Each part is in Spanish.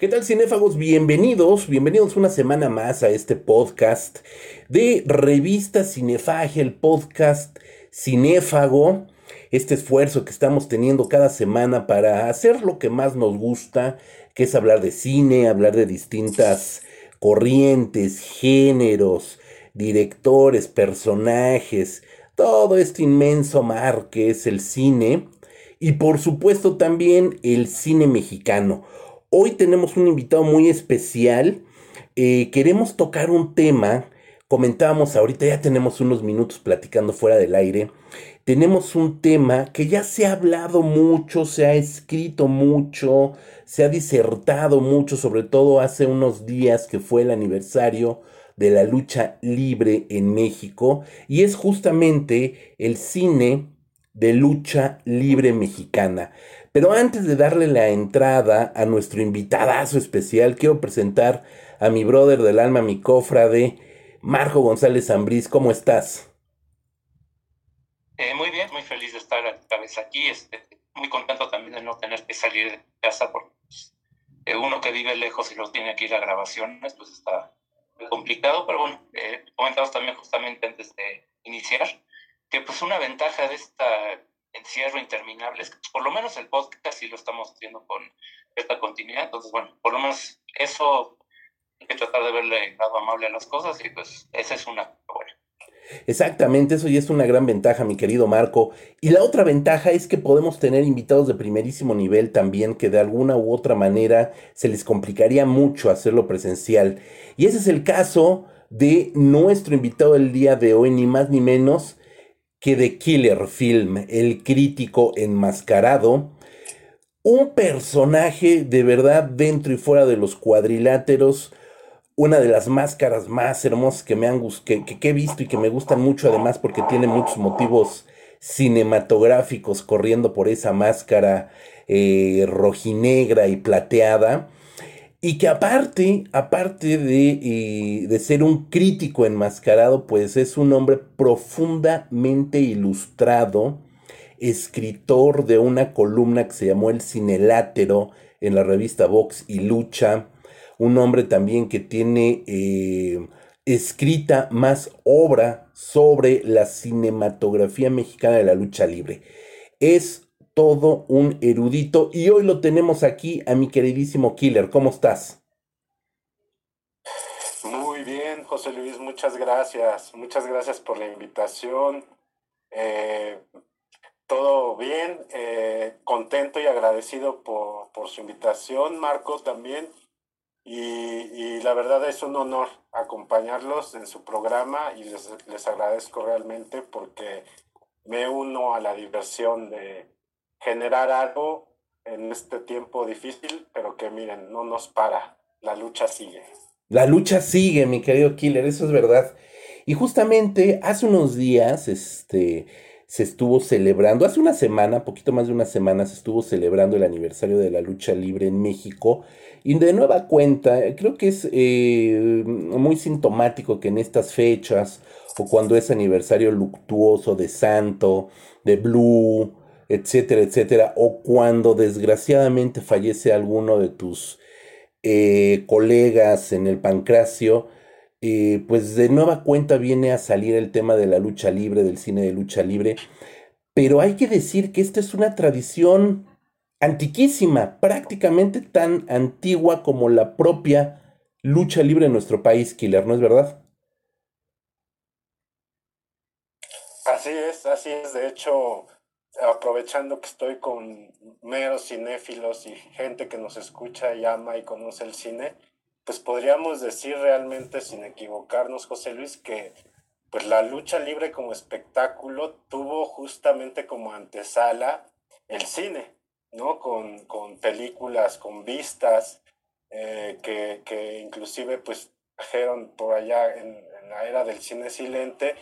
¿Qué tal cinéfagos? Bienvenidos, bienvenidos una semana más a este podcast de Revista Cinefagia, el podcast cinéfago, este esfuerzo que estamos teniendo cada semana para hacer lo que más nos gusta, que es hablar de cine, hablar de distintas corrientes, géneros, directores, personajes, todo este inmenso mar que es el cine y por supuesto también el cine mexicano. Hoy tenemos un invitado muy especial. Eh, queremos tocar un tema. Comentábamos ahorita, ya tenemos unos minutos platicando fuera del aire. Tenemos un tema que ya se ha hablado mucho, se ha escrito mucho, se ha disertado mucho, sobre todo hace unos días que fue el aniversario de la lucha libre en México. Y es justamente el cine de lucha libre mexicana. Pero antes de darle la entrada a nuestro invitadazo especial, quiero presentar a mi brother del alma, mi cofrade, Marco González Zambriz. ¿Cómo estás? Eh, muy bien, muy feliz de estar otra vez aquí. Este, muy contento también de no tener que salir de casa porque pues, eh, uno que vive lejos y los tiene que ir a grabaciones, pues está complicado. Pero bueno, eh, comentamos también justamente antes de iniciar que pues una ventaja de esta encierro interminable. Es que por lo menos el podcast sí lo estamos haciendo con esta continuidad. Entonces, bueno, por lo menos eso hay que tratar de verle lado amable a las cosas y pues esa es una buena. Exactamente, eso ya es una gran ventaja, mi querido Marco. Y la otra ventaja es que podemos tener invitados de primerísimo nivel también, que de alguna u otra manera se les complicaría mucho hacerlo presencial. Y ese es el caso de nuestro invitado del día de hoy, ni más ni menos que de Killer Film, el crítico enmascarado, un personaje de verdad dentro y fuera de los cuadriláteros, una de las máscaras más hermosas que me han que, que, he visto y que me gustan mucho además porque tiene muchos motivos cinematográficos corriendo por esa máscara eh, rojinegra y plateada y que aparte, aparte de, eh, de, ser un crítico enmascarado, pues es un hombre profundamente ilustrado, escritor de una columna que se llamó El Cinelátero en la revista Vox y Lucha, un hombre también que tiene eh, escrita más obra sobre la cinematografía mexicana de la lucha libre. Es todo un erudito y hoy lo tenemos aquí a mi queridísimo Killer. ¿Cómo estás? Muy bien, José Luis, muchas gracias. Muchas gracias por la invitación. Eh, todo bien, eh, contento y agradecido por, por, su invitación, Marco también. Y, y, la verdad es un honor acompañarlos en su programa y les, les agradezco realmente porque me uno a la diversión de, generar algo en este tiempo difícil, pero que miren, no nos para, la lucha sigue. La lucha sigue, mi querido Killer, eso es verdad. Y justamente hace unos días, este, se estuvo celebrando, hace una semana, poquito más de una semana, se estuvo celebrando el aniversario de la lucha libre en México. Y de nueva cuenta, creo que es eh, muy sintomático que en estas fechas, o cuando es aniversario luctuoso de Santo, de Blue, etcétera, etcétera, o cuando desgraciadamente fallece alguno de tus eh, colegas en el pancracio, eh, pues de nueva cuenta viene a salir el tema de la lucha libre, del cine de lucha libre, pero hay que decir que esta es una tradición antiquísima, prácticamente tan antigua como la propia lucha libre en nuestro país, Killer, ¿no es verdad? Así es, así es. De hecho, aprovechando que estoy con meros cinéfilos y gente que nos escucha y ama y conoce el cine, pues podríamos decir realmente sin equivocarnos, José Luis, que pues la lucha libre como espectáculo tuvo justamente como antesala el cine, ¿no? Con, con películas, con vistas, eh, que, que, inclusive pues trajeron por allá en, la era del cine silente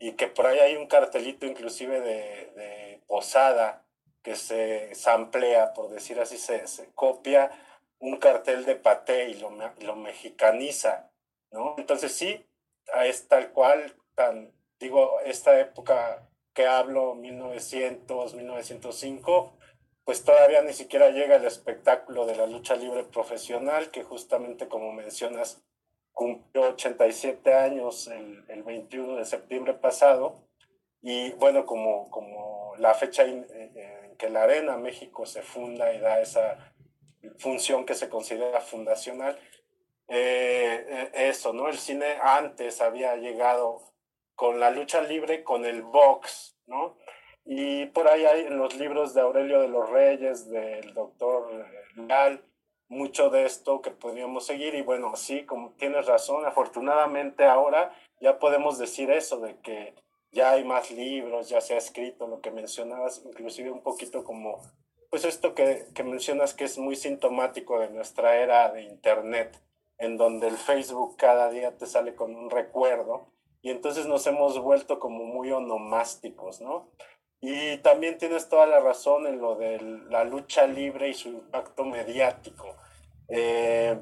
y que por ahí hay un cartelito inclusive de Posada, que se samplea, por decir así, se, se copia un cartel de Paté y lo, lo mexicaniza, ¿no? Entonces sí, es tal cual, tan, digo, esta época que hablo, 1900, 1905, pues todavía ni siquiera llega el espectáculo de la lucha libre profesional, que justamente como mencionas, cumplió 87 años el, el 21 de septiembre pasado. Y bueno, como, como la fecha en, que la Arena México se funda y da esa función que se considera fundacional, eh, eh, eso, ¿no? El cine antes había llegado con la lucha libre, con el box, ¿no? Y por ahí hay en los libros de Aurelio de los Reyes, del doctor Leal, mucho de esto que podríamos seguir. Y bueno, sí, como tienes razón, afortunadamente ahora ya podemos decir eso, de que ya hay más libros, ya se ha escrito lo que mencionabas, inclusive un poquito como, pues esto que, que mencionas que es muy sintomático de nuestra era de Internet, en donde el Facebook cada día te sale con un recuerdo y entonces nos hemos vuelto como muy onomásticos, ¿no? Y también tienes toda la razón en lo de la lucha libre y su impacto mediático. Eh,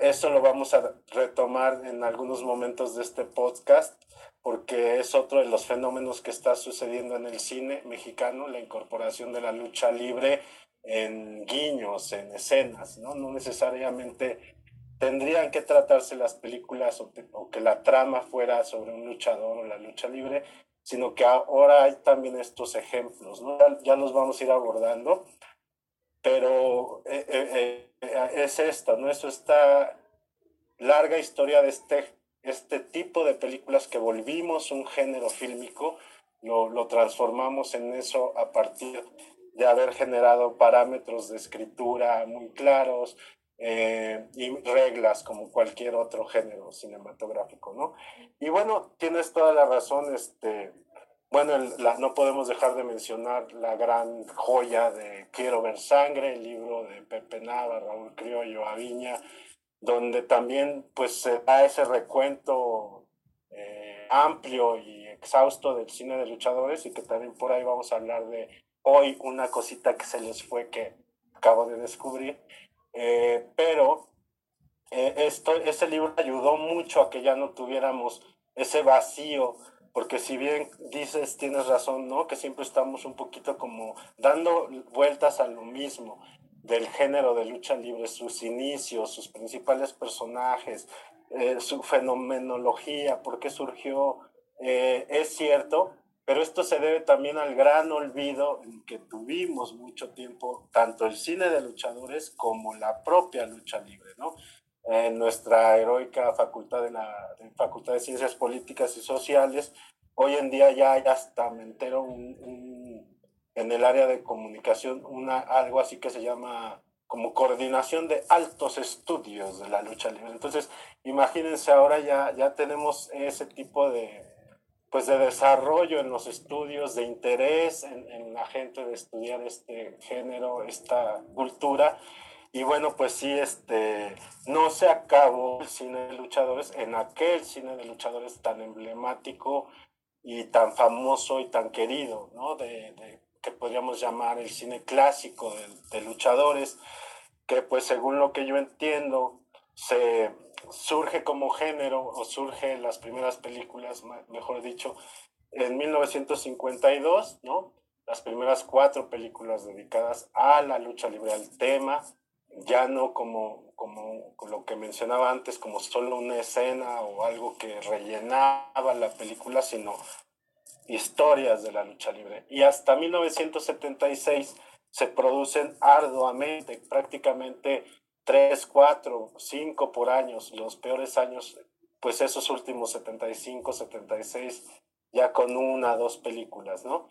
eso lo vamos a retomar en algunos momentos de este podcast, porque es otro de los fenómenos que está sucediendo en el cine mexicano, la incorporación de la lucha libre en guiños, en escenas, ¿no? No necesariamente tendrían que tratarse las películas o, o que la trama fuera sobre un luchador o la lucha libre, sino que ahora hay también estos ejemplos, ¿no? Ya, los vamos a ir abordando, pero eh, eh, eh, es esto, ¿no? Es esta larga historia de este, este tipo de películas que volvimos un género fílmico, lo, lo transformamos en eso a partir de haber generado parámetros de escritura muy claros, eh, y reglas como cualquier otro género cinematográfico, ¿no? Y bueno, tienes toda la razón, este, bueno, la, no podemos dejar de mencionar la gran joya de Quiero ver sangre, el libro de Pepe Nava, Raúl Criollo, Aviña, donde también pues se da ese recuento eh, amplio y exhausto del cine de luchadores y que también por ahí vamos a hablar de hoy una cosita que se les fue que acabo de descubrir eh, pero eh, esto, ese libro ayudó mucho a que ya no tuviéramos ese vacío, porque si bien dices, tienes razón, ¿no? Que siempre estamos un poquito como dando vueltas a lo mismo del género de lucha libre, sus inicios, sus principales personajes, eh, su fenomenología, por qué surgió, es cierto, pero esto se debe también al gran olvido en que tuvimos mucho tiempo, tanto el cine de luchadores como la propia lucha libre, ¿no? En nuestra heroica facultad de la Facultad de Ciencias Políticas y Sociales, hoy en día ya hay hasta, me entero, un, en el área de comunicación, una, algo así que se llama como coordinación de altos estudios de la lucha libre. Entonces, imagínense, ahora ya, ya tenemos ese tipo de, pues de desarrollo en los estudios, de interés en, la gente de estudiar este género, esta cultura. Y bueno, pues sí, este, no se acabó el cine de luchadores en aquel cine de luchadores tan emblemático y tan famoso y tan querido, ¿no? De, que podríamos llamar el cine clásico de, de luchadores, que pues según lo que yo entiendo, se, surge como género o surge en las primeras películas, mejor dicho, en 1952, ¿no? Las primeras cuatro películas dedicadas a la lucha libre, al tema, ya no como, como lo que mencionaba antes, como solo una escena o algo que rellenaba la película, sino historias de la lucha libre. Y hasta 1976 se producen arduamente, prácticamente tres, cuatro, cinco por años, los peores años, pues esos últimos 75, 76, ya con una, dos películas, ¿no?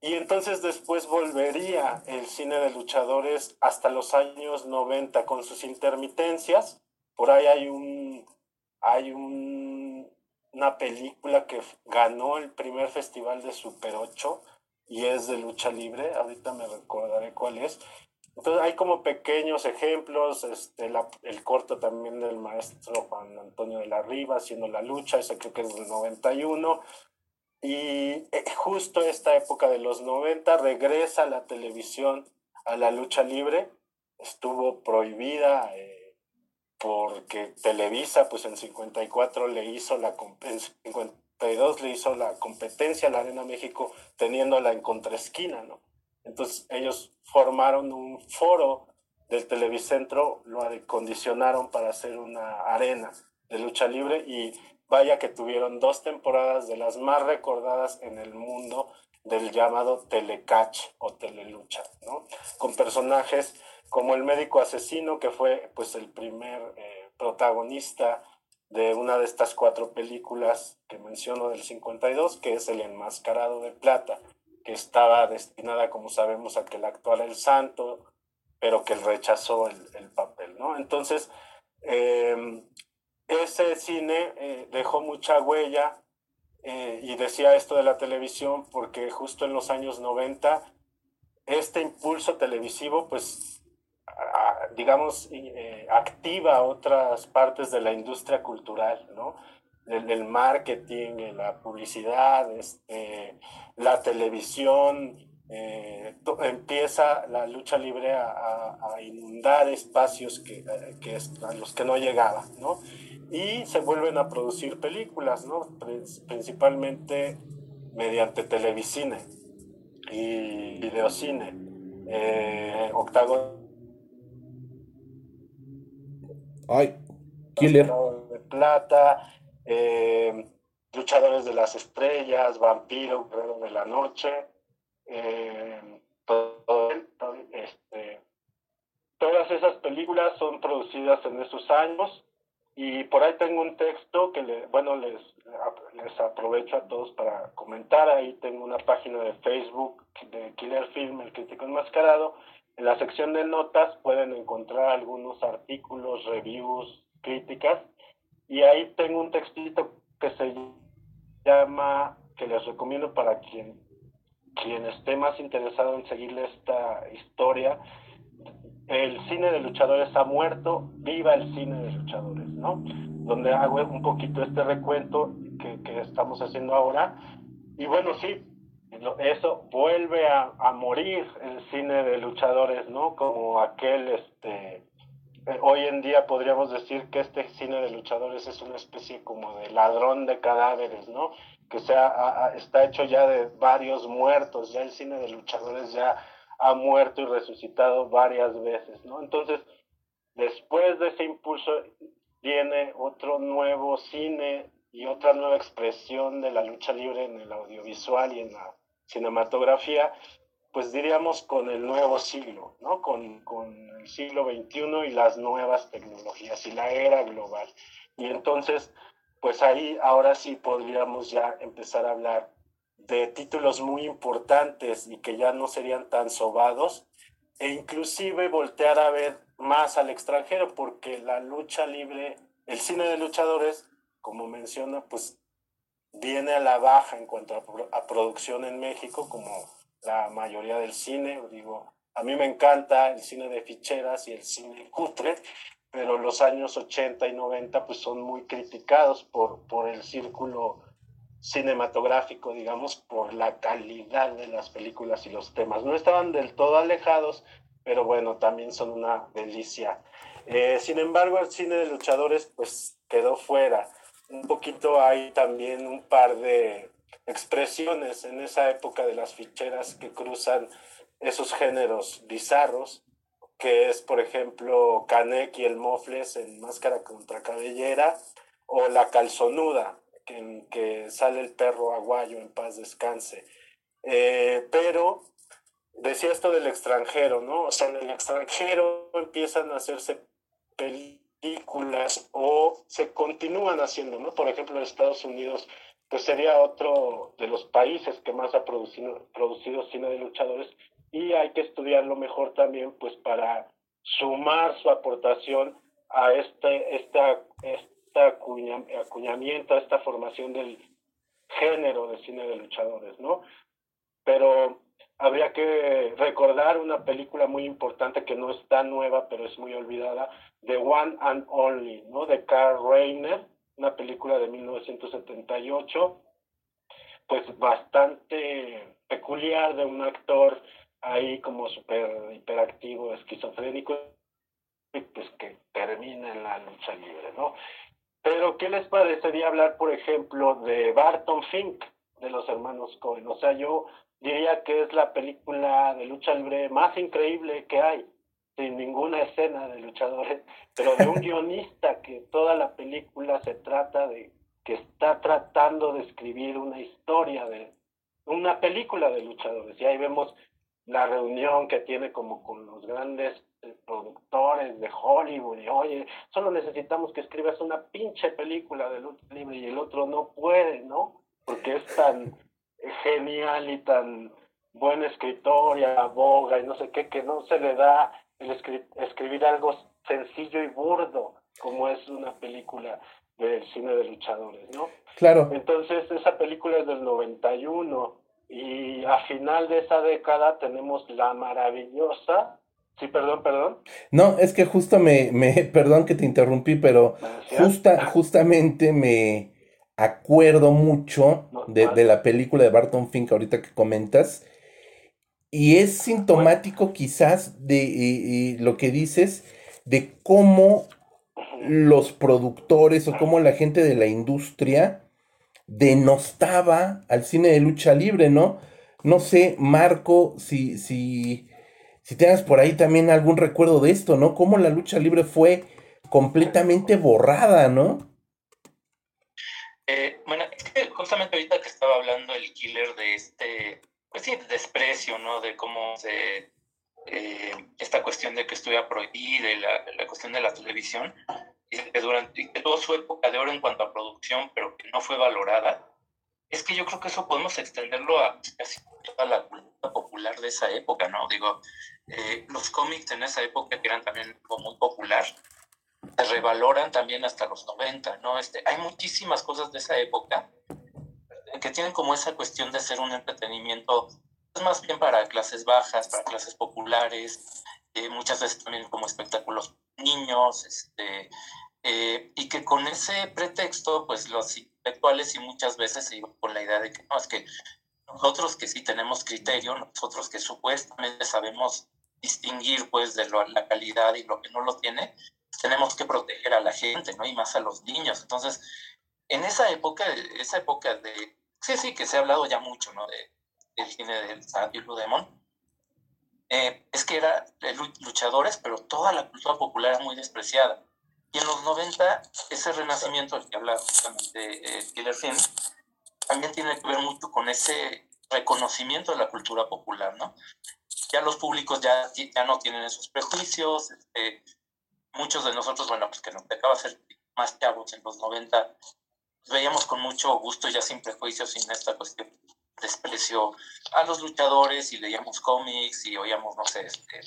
Y entonces después volvería el cine de luchadores hasta los años 90 con sus intermitencias. Por ahí hay un, hay un, una película que ganó el primer festival de Super 8 y es de lucha libre, ahorita me recordaré cuál es, entonces hay como pequeños ejemplos, este, el corto también del maestro Juan Antonio de la Riva haciendo la lucha, ese creo que es del 91. Y eh, justo esta época de los 90 regresa la televisión a la lucha libre, estuvo prohibida eh, porque Televisa pues en 54 le hizo la en 52 le hizo la competencia a la Arena México teniéndola en contraesquina, ¿no? Entonces ellos formaron un foro del Televicentro, lo acondicionaron para hacer una arena de lucha libre y vaya que tuvieron dos temporadas de las más recordadas en el mundo del llamado telecatch o telelucha, ¿no? Con personajes como el médico asesino, que fue pues el primer eh, protagonista de una de estas cuatro películas que menciono del 52, que es El Enmascarado de Plata, que estaba destinada, como sabemos, a que la actuara el santo, pero que rechazó el, papel, ¿no? Entonces, em, ese cine eh, dejó mucha huella eh, y decía esto de la televisión porque justo en los años 90 este impulso televisivo pues digamos eh, activa otras partes de la industria cultural, ¿no? El, marketing, la publicidad, este, la televisión, eh, empieza la lucha libre a, inundar espacios que, a los que no llegaba, ¿no? y se vuelven a producir películas, ¿no? Principalmente mediante televicine y videocine. Eh. Ay, Killer. De Plata, eh, Luchadores de las Estrellas, Vampiro, Guerrero de la Noche. Eh, este, todas esas películas son producidas en esos años y por ahí tengo un texto que, le, bueno, les, les aprovecho a todos para comentar. Ahí tengo una página de Facebook de Killer Film, el crítico enmascarado. En la sección de notas pueden encontrar algunos artículos, reviews, críticas. Y ahí tengo un textito que se llama, que les recomiendo para quien, quien esté más interesado en seguirle esta historia, el cine de luchadores ha muerto, viva el cine de luchadores, ¿no? Donde hago un poquito este recuento que, que estamos haciendo ahora. Y bueno, sí, eso vuelve a, a, morir el cine de luchadores, ¿no? Como aquel, este, eh, hoy en día podríamos decir que este cine de luchadores es una especie como de ladrón de cadáveres, ¿no? Que sea, está hecho ya de varios muertos, ya el cine de luchadores ya ha muerto y resucitado varias veces, ¿no? Entonces, después de ese impulso viene otro nuevo cine y otra nueva expresión de la lucha libre en el audiovisual y en la cinematografía, pues diríamos con el nuevo siglo, ¿no? Con, con el siglo XXI y las nuevas tecnologías y la era global. Y entonces, pues ahí ahora sí podríamos ya empezar a hablar de títulos muy importantes y que ya no serían tan sobados, e inclusive voltear a ver más al extranjero, porque la lucha libre, el cine de luchadores, como menciona, pues viene a la baja en cuanto a, producción en México, como la mayoría del cine. Digo, a mí me encanta el cine de ficheras y el cine cutre, pero los años 80 y 90 pues son muy criticados por, por el círculo cinematográfico, digamos, por la calidad de las películas y los temas. No estaban del todo alejados, pero bueno, también son una delicia. Eh, sin embargo, el cine de luchadores pues quedó fuera. Un poquito hay también un par de expresiones en esa época de las ficheras que cruzan esos géneros bizarros, que es, por ejemplo, Canek y el Mofles en Máscara contra Cabellera, o La Calzonuda, en que sale el perro aguayo en paz descanse. Eh, pero decía esto del extranjero, ¿no? O sea, en el extranjero empiezan a hacerse películas o se continúan haciendo, ¿no? Por ejemplo, en Estados Unidos, pues sería otro de los países que más ha producido, producido cine de luchadores y hay que estudiarlo mejor también, pues para sumar su aportación a este, esta, esta acuñamiento, a esta formación del género de cine de luchadores, ¿no? Pero habría que recordar una película muy importante que no es tan nueva, pero es muy olvidada, The One and Only, ¿no? De Carl Reiner, una película de 1978, pues bastante peculiar de un actor ahí como súper hiperactivo, esquizofrénico, pues que termina en la lucha libre, ¿no? Pero, ¿qué les parecería hablar, por ejemplo, de Barton Fink, de los hermanos Cohen. O sea, yo diría que es la película de lucha libre más increíble que hay, sin ninguna escena de luchadores, pero de un guionista que toda la película se trata de que está tratando de escribir una historia de una película de luchadores. Y ahí vemos la reunión que tiene como con los grandes eh, productores de Hollywood y oye, solo necesitamos que escribas una pinche película de lucha libre y el otro no puede, ¿no? Porque es tan genial y tan buen escritor y aboga y no sé qué, que no se le da el escribir algo sencillo y burdo como es una película del cine de luchadores, ¿no? Claro. Entonces, esa película es del 91 y a final de esa década tenemos la maravillosa. Sí, perdón, perdón. No, es que justo me, me perdón que te interrumpí, pero justa, justamente me acuerdo mucho de, de, la película de Barton Fink ahorita que comentas. Y es sintomático quizás de lo que dices, de cómo los productores o cómo la gente de la industria denostaba al cine de lucha libre, ¿no? No sé, Marco, si, si, si tienes por ahí también algún recuerdo de esto, ¿no? Cómo la lucha libre fue completamente borrada, ¿no? Eh, bueno, es que justamente ahorita que estaba hablando el killer de este, pues sí, desprecio, ¿no? De cómo se eh, esta cuestión de que estuviera prohibida y la, la, cuestión de la televisión, y que durante que tuvo su época de oro en cuanto a producción, pero que no fue valorada, es que yo creo que eso podemos extenderlo a casi toda la cultura popular de esa época, ¿no? Digo, eh, los cómics en esa época que eran también muy popular, se revaloran también hasta los 90, ¿no? Este, hay muchísimas cosas de esa época que tienen como esa cuestión de ser un entretenimiento es más bien para clases bajas, para clases populares, eh, muchas veces también como espectáculos niños, este, eh, y que con ese pretexto, pues los intelectuales y muchas veces se iban con la idea de que no, es que nosotros que sí tenemos criterio, nosotros que supuestamente sabemos distinguir pues de lo, la calidad y lo que no lo tiene, tenemos que proteger a la gente, ¿no? Y más a los niños. Entonces, en esa época, esa época de, sí, sí, que se ha hablado ya mucho, ¿no? De, el cine del y Blue Demon, eh, es que era luchadores, pero toda la cultura popular es muy despreciada. Y en los 90, ese renacimiento del que habla justamente eh, Killer Finn, también tiene que ver mucho con ese reconocimiento de la cultura popular, ¿no? Ya los públicos ya, ya no tienen esos prejuicios, este, muchos de nosotros, bueno, pues que nos de ser más chavos en los 90, veíamos con mucho gusto ya sin prejuicios, sin esta cuestión desprecio a los luchadores y leíamos cómics y oíamos, no sé, este,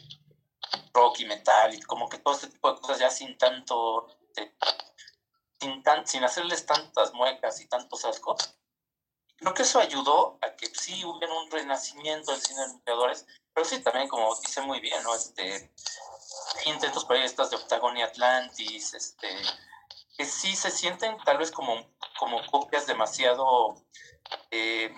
rock y metal y como que todo este tipo de cosas ya sin tanto, este, sin, tan, sin hacerles tantas muecas y tantos ascos. Creo que eso ayudó a que sí hubiera un renacimiento del cine de luchadores, pero sí también, como dice muy bien, ¿no? Este, intentos por estas de Octagon y Atlantis, este, que sí se sienten tal vez como, como copias demasiado eh,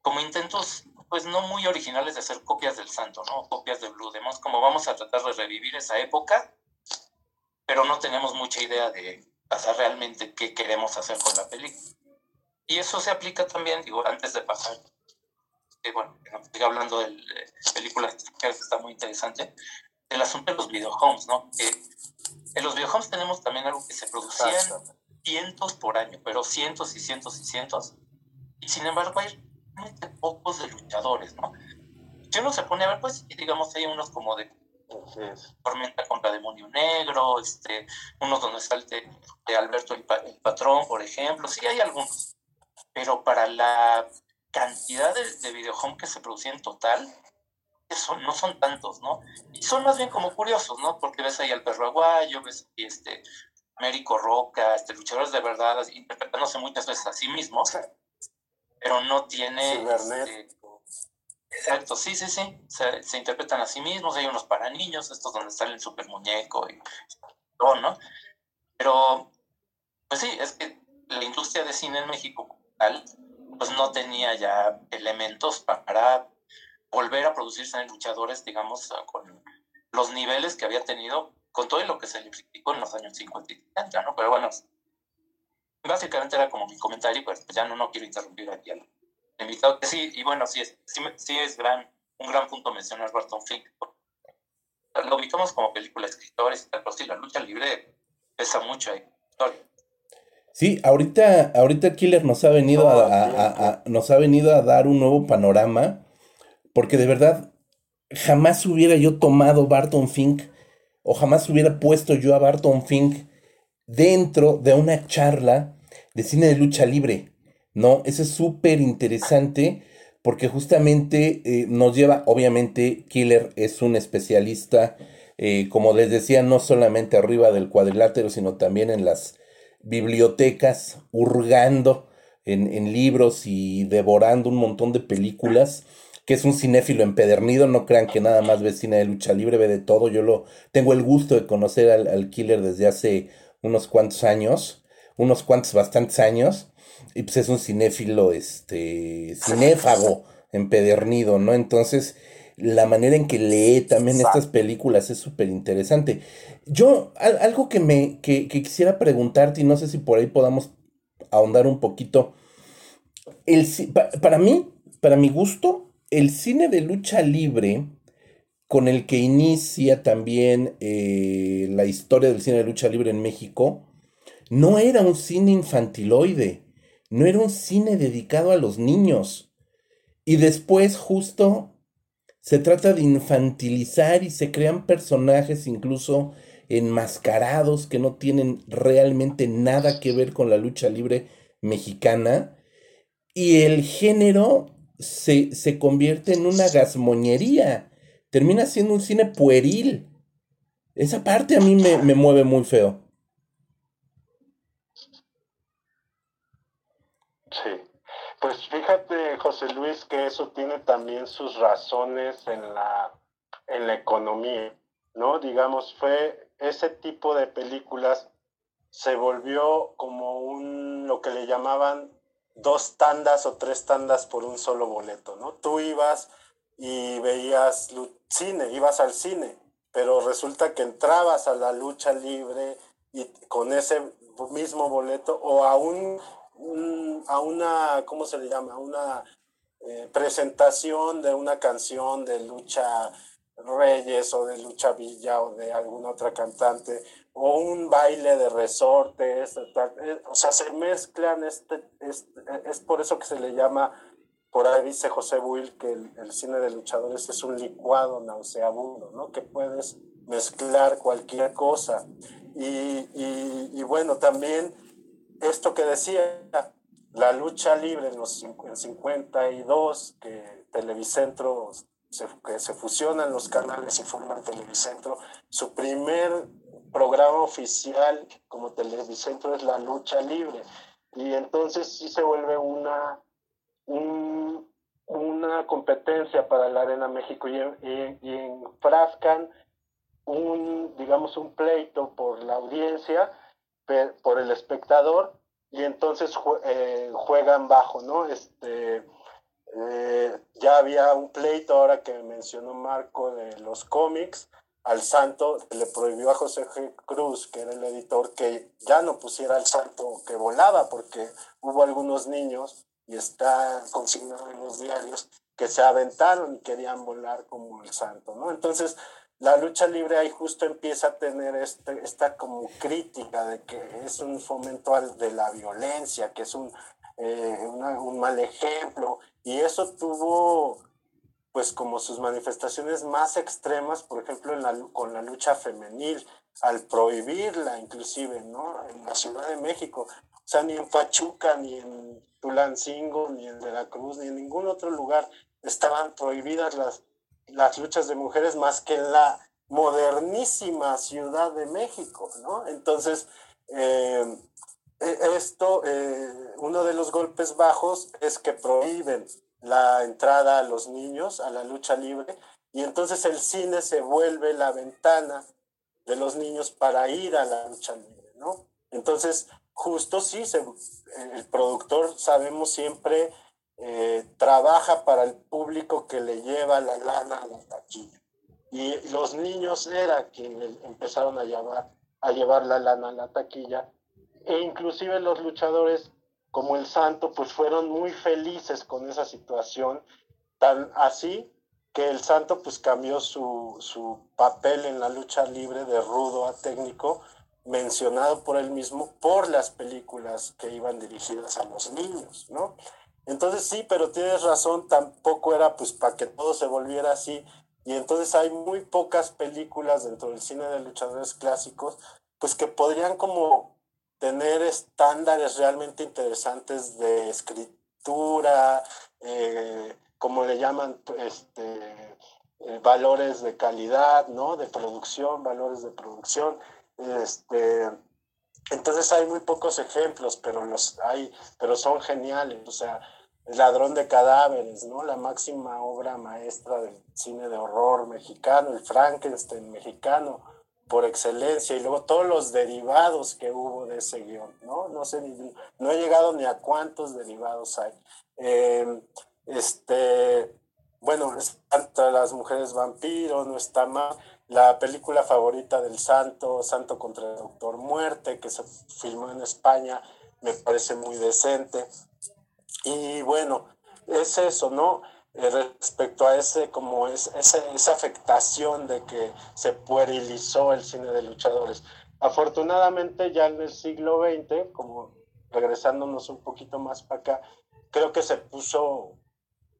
como intentos pues no muy originales de hacer copias del santo, ¿no? Copias de Blue Demons, como vamos a tratar de revivir esa época, pero no tenemos mucha idea de hacer realmente qué queremos hacer con la película. Y eso se aplica también, digo, antes de pasar, eh, bueno, estoy hablando de películas que está muy interesante, el asunto de los videohomes, ¿no? En los videohomes tenemos también algo que se producían cientos por año, pero cientos y cientos y cientos, y sin embargo hay pocos de luchadores, ¿no? Si uno se pone a ver, pues, digamos, hay unos como de Tormenta contra Demonio Negro, este, unos donde salte de Alberto el, Patrón, por ejemplo, sí hay algunos, pero para la cantidad de, de videohome que se producía en total, no son tantos, ¿no? Y son más bien como curiosos, ¿no? Porque ves ahí al perro aguayo, ves ahí este Américo Roca, este luchadores de verdad, interpretándose muchas veces a sí mismos, pero no tiene... Este, exacto, sí, sí, sí. Se, se, interpretan a sí mismos. Hay unos para niños, estos donde sale el super muñeco y todo, ¿no? Pero, pues sí, es que la industria de cine en México, tal, pues no tenía ya elementos para volver a producirse en luchadores, digamos, con los niveles que había tenido, con todo lo que se le criticó en los años 50 y 70, ¿no? Pero bueno, básicamente era como mi comentario, pues ya no, no quiero interrumpir aquí al, invitado. Sí, y bueno, sí es, sí, es gran, un gran punto mencionar Barton Fink. Lo ubicamos como película de escritores, pero sí, la lucha libre pesa mucho ahí. Sí, ahorita, ahorita Killer nos ha venido a, nos ha venido a dar un nuevo panorama, porque de verdad jamás hubiera yo tomado Barton Fink o jamás hubiera puesto yo a Barton Fink dentro de una charla de cine de lucha libre. ¿no? Eso es súper interesante porque justamente eh, nos lleva, obviamente, Killer es un especialista, eh, como les decía, no solamente arriba del cuadrilátero, sino también en las bibliotecas, hurgando en, en libros y devorando un montón de películas que es un cinéfilo empedernido, no crean que nada más ve cine de lucha libre, ve de todo, yo lo tengo el gusto de conocer al, al killer desde hace unos cuantos años, unos cuantos bastantes años, y pues es un cinéfilo, este, cinéfago, empedernido, ¿no? Entonces, la manera en que lee también estas películas es súper interesante. Yo, algo que me, que, quisiera preguntarte, y no sé si por ahí podamos ahondar un poquito, el, para mí, para mi gusto, el cine de lucha libre, con el que inicia también eh, la historia del cine de lucha libre en México, no era un cine infantiloide no era un cine dedicado a los niños. Y después justo se trata de infantilizar y se crean personajes incluso enmascarados que no tienen realmente nada que ver con la lucha libre mexicana. Y el género se, se convierte en una gasmoñería. Termina siendo un cine pueril. Esa parte a mí me, me mueve muy feo. Sí. Pues fíjate, José Luis, que eso tiene también sus razones en la, en la economía, ¿no? Digamos, fue ese tipo de películas se volvió como un, lo que le llamaban dos tandas o tres tandas por un solo boleto, ¿no? Tú ibas y veías cine, ibas al cine, pero resulta que entrabas a la lucha libre y con ese mismo boleto o aún a una, ¿cómo se llama? Una eh, presentación de una canción de lucha Reyes o de Lucha Villa o de alguna otra cantante o un baile de resortes, eh, o sea, se mezclan, este, este, es por eso que se le llama, por ahí dice José Buil que el, cine de luchadores es un licuado nauseabundo, ¿no? Que puedes mezclar cualquier cosa. Y, y, y bueno, también esto que decía, la lucha libre en los en 52, que Televicentro, se, que se fusionan los canales y forman Televicentro, su primer programa oficial como Televicentro es la lucha libre. Y entonces sí se vuelve una, una competencia para la Arena México y, enfrascan un, digamos, un pleito por la audiencia por el espectador y entonces eh, juegan bajo, ¿no? Este, eh, ya había un pleito ahora que mencionó Marco de los cómics. Al santo le prohibió a José G. Cruz, que era el editor, que ya no pusiera al santo que volaba, porque hubo algunos niños, y está consignado en los diarios, que se aventaron y querían volar como el santo, ¿no? Entonces, la lucha libre ahí justo empieza a tener este, esta como crítica de que es un fomento de la violencia, que es un, eh, un mal ejemplo, y eso tuvo pues como sus manifestaciones más extremas, por ejemplo, la, con la lucha femenil, al prohibirla inclusive, ¿no? En la Ciudad de México, o sea, ni en Pachuca, ni en Tulancingo, ni en Veracruz, ni en ningún otro lugar estaban prohibidas las las luchas de mujeres más que en la modernísima Ciudad de México, ¿no? Entonces, eh, e, esto, eh, uno de los golpes bajos es que prohíben la entrada a los niños a la lucha libre y entonces el cine se vuelve la ventana de los niños para ir a la lucha libre, ¿no? Entonces, justo sí, el productor sabemos siempre eh, trabaja para el público que le lleva la lana a la taquilla. Y los niños era quienes empezaron a llevar, a llevar la lana a la taquilla. E inclusive los luchadores como el santo, pues fueron muy felices con esa situación, tan así que el santo pues cambió su, su papel en la lucha libre de rudo a técnico, mencionado por él mismo por las películas que iban dirigidas a los niños, ¿no? Entonces sí, pero tienes razón, tampoco era pues para que todo se volviera así. Y entonces hay muy pocas películas dentro del cine de luchadores clásicos, pues que podrían como tener estándares realmente interesantes de escritura, eh, como le llaman, este, eh, valores de calidad, ¿no? De producción, valores de producción. Este, entonces hay muy pocos ejemplos, pero los hay, pero son geniales. O sea, El ladrón de cadáveres, ¿no? La máxima obra maestra del cine de horror mexicano, el Frankenstein mexicano, por excelencia, y luego todos los derivados que hubo de ese guion, ¿no? No sé, no he llegado ni a cuántos derivados hay. Eh, este, bueno, entre las mujeres vampiro, no está mal la película favorita del Santo, Santo contra el Doctor Muerte, que se filmó en España, me parece muy decente. Y bueno, es eso, ¿no? Eh, respecto a ese, como es, esa, esa afectación de que se puerilizó el cine de luchadores. Afortunadamente ya en el siglo XX, como regresándonos un poquito más para acá, creo que se puso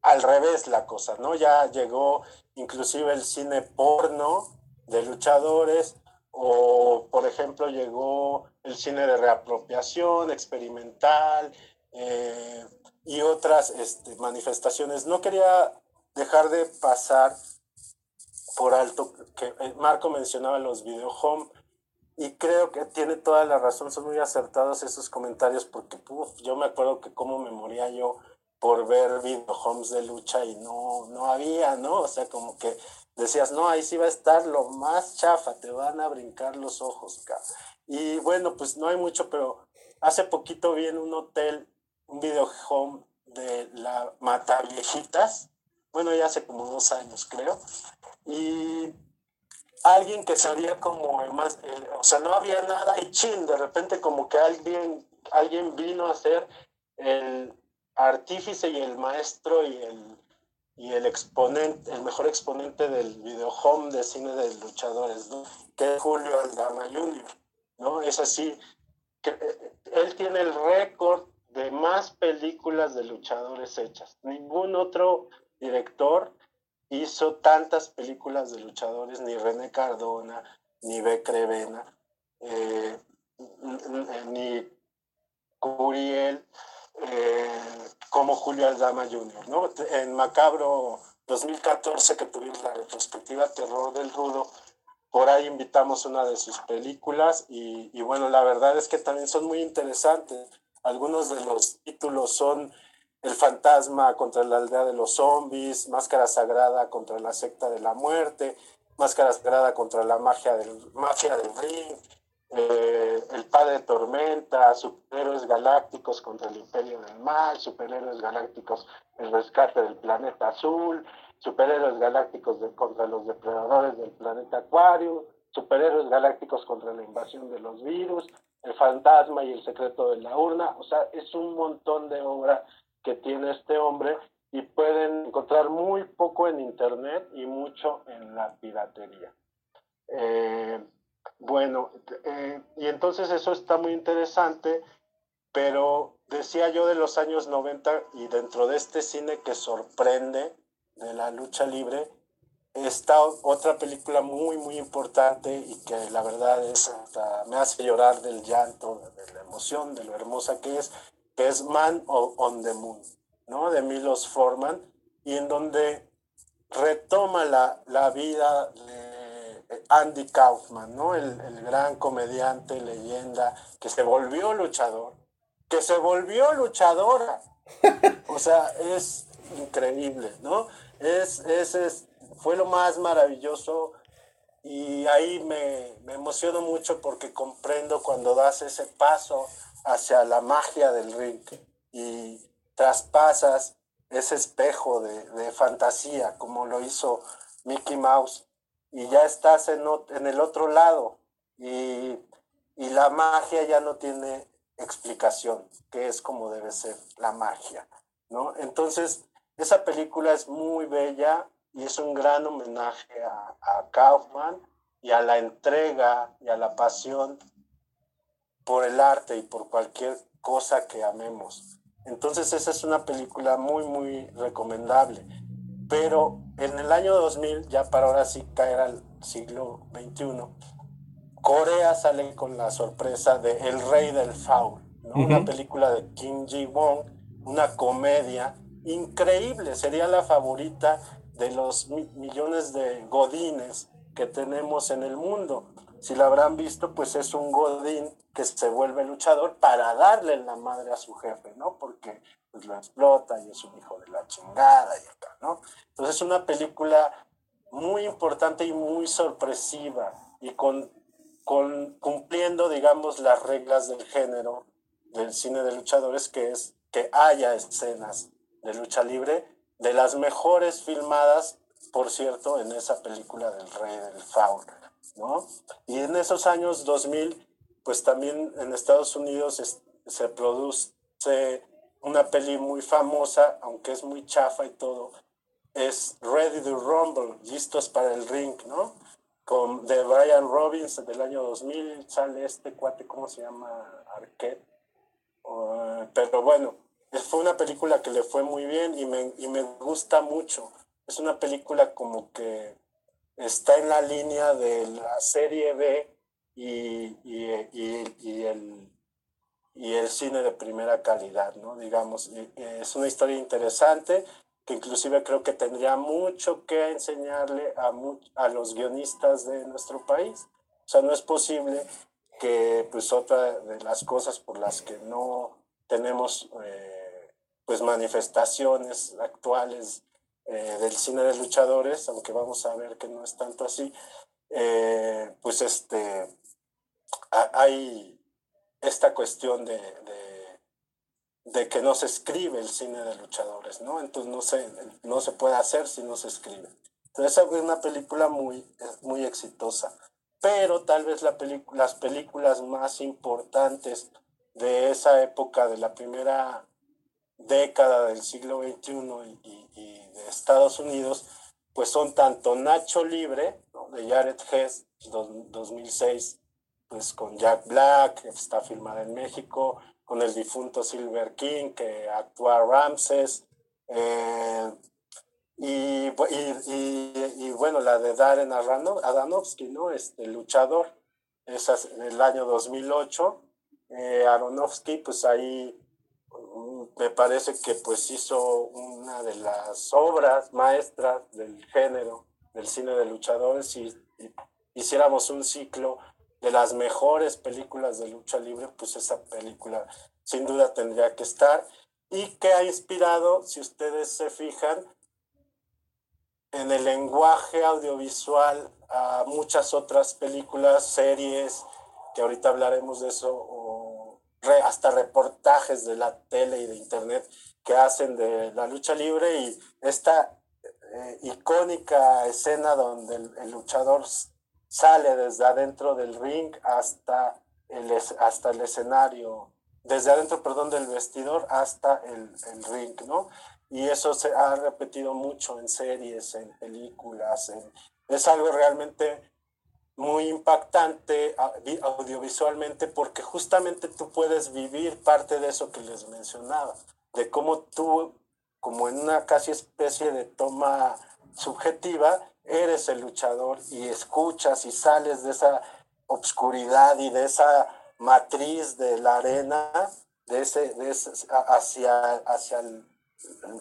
al revés la cosa, ¿no? Ya llegó inclusive el cine porno, de luchadores, o por ejemplo llegó el cine de reapropiación experimental eh, y otras este, manifestaciones. No quería dejar de pasar por alto que eh, Marco mencionaba los home y creo que tiene toda la razón, son muy acertados esos comentarios porque yo me acuerdo que cómo me moría yo por ver homes de lucha y no, no había, ¿no? O sea, como que decías, no, ahí sí va a estar lo más chafa, te van a brincar los ojos, Y bueno, pues no hay mucho, pero hace poquito vi en un hotel un video home de la Mata Viejitas, bueno, ya hace como dos años, creo, y alguien que sabía como más, o sea, no había nada y chin, de repente como que alguien, alguien vino a ser el artífice y el maestro y el y el exponente, el mejor exponente del video home de cine de luchadores, ¿no? que es Julio Aldama Jr., ¿no? Es así, que eh, él tiene el récord de más películas de luchadores hechas. Ningún otro director hizo tantas películas de luchadores, ni René Cardona, ni B. Crevena, eh, ni Curiel, eh, como Julio Aldama Jr., ¿no? En Macabro 2014, que tuvimos la retrospectiva Terror del Rudo, por ahí invitamos una de sus películas y, y, bueno, la verdad es que también son muy interesantes. Algunos de los títulos son El fantasma contra la aldea de los zombies, Máscara Sagrada contra la secta de la muerte, Máscara Sagrada contra la magia del, mafia del ring, eh, el Padre Tormenta, superhéroes galácticos contra el Imperio del Mal, superhéroes galácticos, el rescate del planeta azul, superhéroes galácticos contra los depredadores del planeta Acuario, superhéroes galácticos contra la invasión de los virus, el fantasma y el secreto de la urna, o sea, es un montón de obra que tiene este hombre y pueden encontrar muy poco en internet y mucho en la piratería. Eh, bueno, eh, y entonces eso está muy interesante, pero decía yo de los años 90 y dentro de este cine que sorprende de la lucha libre, está otra película muy, muy importante y que la verdad es me hace llorar del llanto, de la emoción, de lo hermosa que es, que es Man on the Moon, ¿no? De Milos Forman, y en donde retoma la, la vida de Andy Kaufman, ¿no? El, gran comediante, leyenda, que se volvió luchador, que se volvió luchadora. O sea, es increíble, ¿no? Es, es, fue lo más maravilloso y ahí me, me emociono mucho porque comprendo cuando das ese paso hacia la magia del ring y traspasas ese espejo de, de fantasía como lo hizo Mickey Mouse y ya estás en, en el otro lado y, y, la magia ya no tiene explicación, que es como debe ser la magia, ¿no? Entonces, esa película es muy bella y es un gran homenaje a, a Kaufman y a la entrega y a la pasión por el arte y por cualquier cosa que amemos. Entonces esa es una película muy, muy recomendable. Pero en el año 2000, ya para ahora sí caer al siglo XXI, Corea sale con la sorpresa de El Rey del Foul, una película de Kim Ji-won, una comedia increíble, sería la favorita de los millones de godines que tenemos en el mundo. Si la habrán visto, pues es un godín que se vuelve luchador para darle la madre a su jefe, ¿no? Porque pues lo explota y es un hijo de la chingada y acá, ¿no? Entonces es una película muy importante y muy sorpresiva y con, cumpliendo, digamos, las reglas del género del cine de luchadores, que es que haya escenas de lucha libre, de las mejores filmadas, por cierto, en esa película del Rey del Faun, ¿no? Y en esos años 2000, pues también en Estados Unidos se produce una peli muy famosa, aunque es muy chafa y todo, es Ready to Rumble, listos para el ring, ¿no? Con, de Brian Robbins del año 2000, sale este cuate, ¿cómo se llama? Arquette. pero bueno, fue una película que le fue muy bien y me, y me gusta mucho. Es una película como que está en la línea de la serie B y, y, y, el, y el cine de primera calidad, ¿no? Digamos, es una historia interesante que inclusive creo que tendría mucho que enseñarle a, a los guionistas de nuestro país. O sea, no es posible que pues otra de las cosas por las que no tenemos eh, pues manifestaciones actuales eh, del cine de luchadores, aunque vamos a ver que no es tanto así, eh, pues este, hay esta cuestión de, de, que no se escribe el cine de luchadores, ¿no? Entonces no se, no se puede hacer si no se escribe. Entonces es una película muy, muy exitosa, pero tal vez la las películas más importantes de esa época, de la primera década del siglo XXI y, de Estados Unidos, pues son tanto Nacho Libre, de Jared Hess, 2006, pues con Jack Black, que está filmada en México, con el difunto Silver King, que actúa Ramses, eh, y, y, bueno, la de Darren Adanovsky, ¿no? Este luchador, es del año 2008. Eh, Aronofsky, pues ahí me parece que pues hizo una de las obras maestras del género del cine de luchadores si hiciéramos un ciclo de las mejores películas de lucha libre, pues esa película sin duda tendría que estar y que ha inspirado, si ustedes se fijan, en el lenguaje audiovisual a muchas otras películas, series, que ahorita hablaremos de eso, o hasta reportajes de la tele y de internet que hacen de la lucha libre y esta eh, icónica escena donde el luchador sale desde adentro del ring hasta el, hasta el escenario, desde adentro, perdón, del vestidor hasta el, el ring, ¿no? Y eso se ha repetido mucho en series, en películas, es algo realmente muy impactante audiovisualmente porque justamente tú puedes vivir parte de eso que les mencionaba, de cómo tú, como en una casi especie de toma subjetiva, eres el luchador y escuchas y sales de esa obscuridad y de esa matriz de la arena, de ese, hacia, hacia el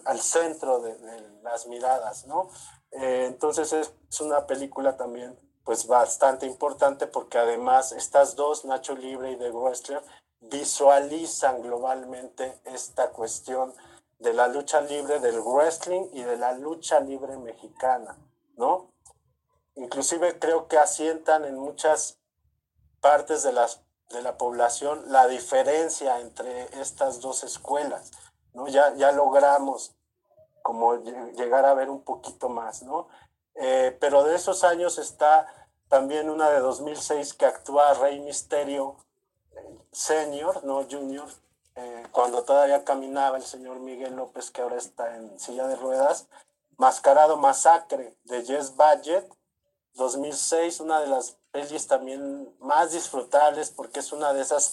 al centro de, las miradas, ¿no? Eh, entonces es una película también pues bastante importante porque además estas dos, Nacho Libre y The Wrestler, visualizan globalmente esta cuestión de la lucha libre del wrestling y de la lucha libre mexicana. ¿no? Inclusive creo que asientan en muchas partes de, las, de la población la diferencia entre estas dos escuelas, ¿no? Ya, ya logramos como llegar a ver un poquito más, ¿no? Eh, pero de esos años está también una de 2006 que actúa Rey Misterio, senior, no junior, eh, cuando todavía caminaba el señor Miguel López, que ahora está en silla de ruedas, Mascarado Masacre de Jess Budget, 2006, una de las pelis también más disfrutables porque es una de esas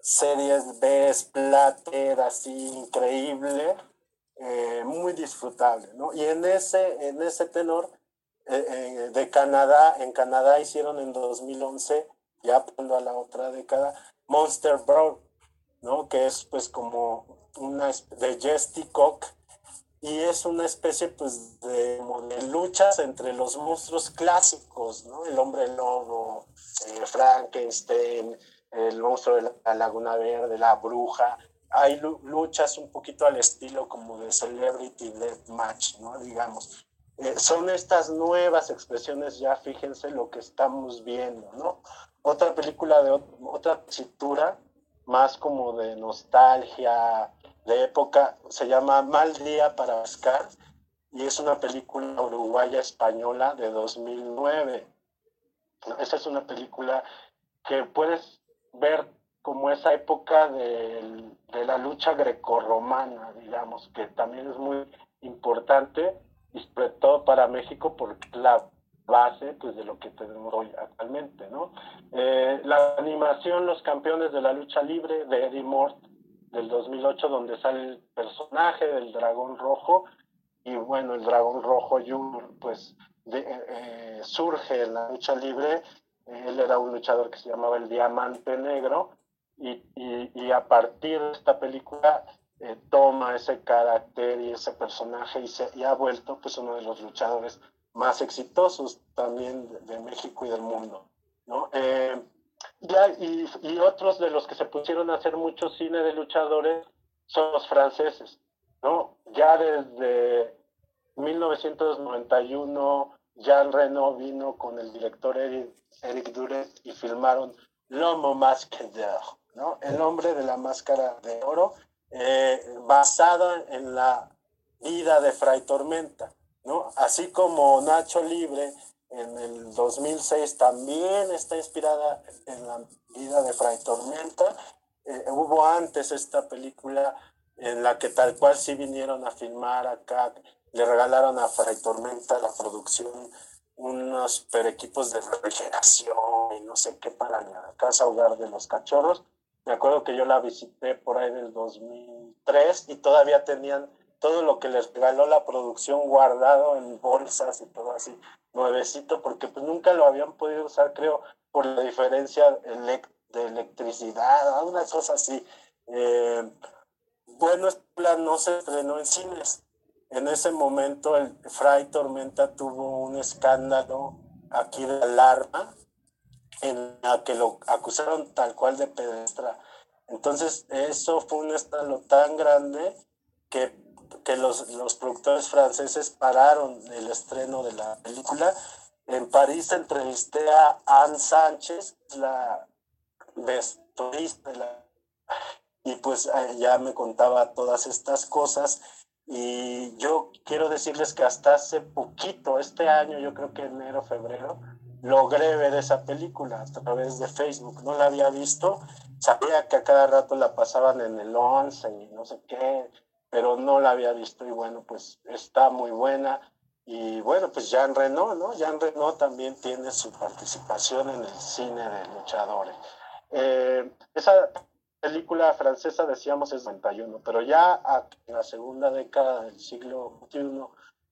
series B, splatter, así increíble, eh, muy disfrutable, ¿no? Y en ese, en ese tenor eh, de Canadá, en Canadá hicieron en 2011, ya a la otra década, Monster Brawl, ¿no? Que es pues como una de Jesty Cock y es una especie pues de, luchas entre los monstruos clásicos, ¿no? El hombre lobo, eh, Frankenstein, el monstruo de la Laguna Verde, la bruja. Hay luchas un poquito al estilo como de Celebrity Deathmatch, ¿no? Digamos. Eh, son estas nuevas expresiones, ya fíjense lo que estamos viendo, ¿no? Otra película de otra cintura más como de nostalgia, de época, se llama Mal Día para Oscar y es una película uruguaya española de 2009. Esa es una película que puedes ver como esa época de, de la lucha grecorromana, digamos, que también es muy importante y para México porque la base pues, de lo que tenemos hoy actualmente. ¿no? Eh, la animación Los Campeones de la Lucha Libre de Eddie Mort del 2008, donde sale el personaje del dragón rojo, y bueno, el dragón rojo pues de, eh, surge en la lucha libre, él era un luchador que se llamaba el Diamante Negro, y, y a partir de esta película eh, toma ese carácter y ese personaje y, se, y ha vuelto pues uno de los luchadores más exitosos también de, México y del mundo, ¿no? Eh, ya, y, y, otros de los que se pusieron a hacer mucho cine de luchadores son los franceses, ¿no? Ya desde 1991, Jean Reno vino con el director Eric, Eric Duret y filmaron L'Homme Masque d'Or, ¿no? El hombre de la máscara de oro, eh, en la vida de Fray Tormenta. Así como Nacho Libre en el 2006 también está inspirada en la vida de Fray Tormenta. Eh, hubo antes esta película en la que tal cual sí vinieron a filmar acá, le regalaron a Fray Tormenta la producción unos super equipos de refrigeración y no sé qué para la casa hogar de los cachorros. Me acuerdo que yo la visité por ahí del 2003 y todavía tenían todo lo que les regaló la producción guardado en bolsas y todo así, nuevecito, porque pues nunca lo habían podido usar, creo, por la diferencia de electricidad, una cosa así. Eh, bueno, este plan no se estrenó en cines. En ese momento el Fray Tormenta tuvo un escándalo aquí de alarma en la que lo acusaron tal cual de pedestra. Entonces, eso fue un escándalo tan grande que que los, los productores franceses pararon el estreno de la película. En París entrevisté a Anne Sánchez, la vestuarista y pues eh, ya me contaba todas estas cosas. Y yo quiero decirles que hasta hace poquito, este año, yo creo que enero, febrero, logré ver esa película a través de Facebook. No la había visto, sabía que a cada rato la pasaban en el 11 y no sé qué, pero no la había visto y bueno, pues está muy buena. Y bueno, pues Jean Reno, ¿no? Jean Reno también tiene su participación en el cine de luchadores. Eh, esa película francesa, decíamos, es 91, pero ya en la segunda década del siglo XXI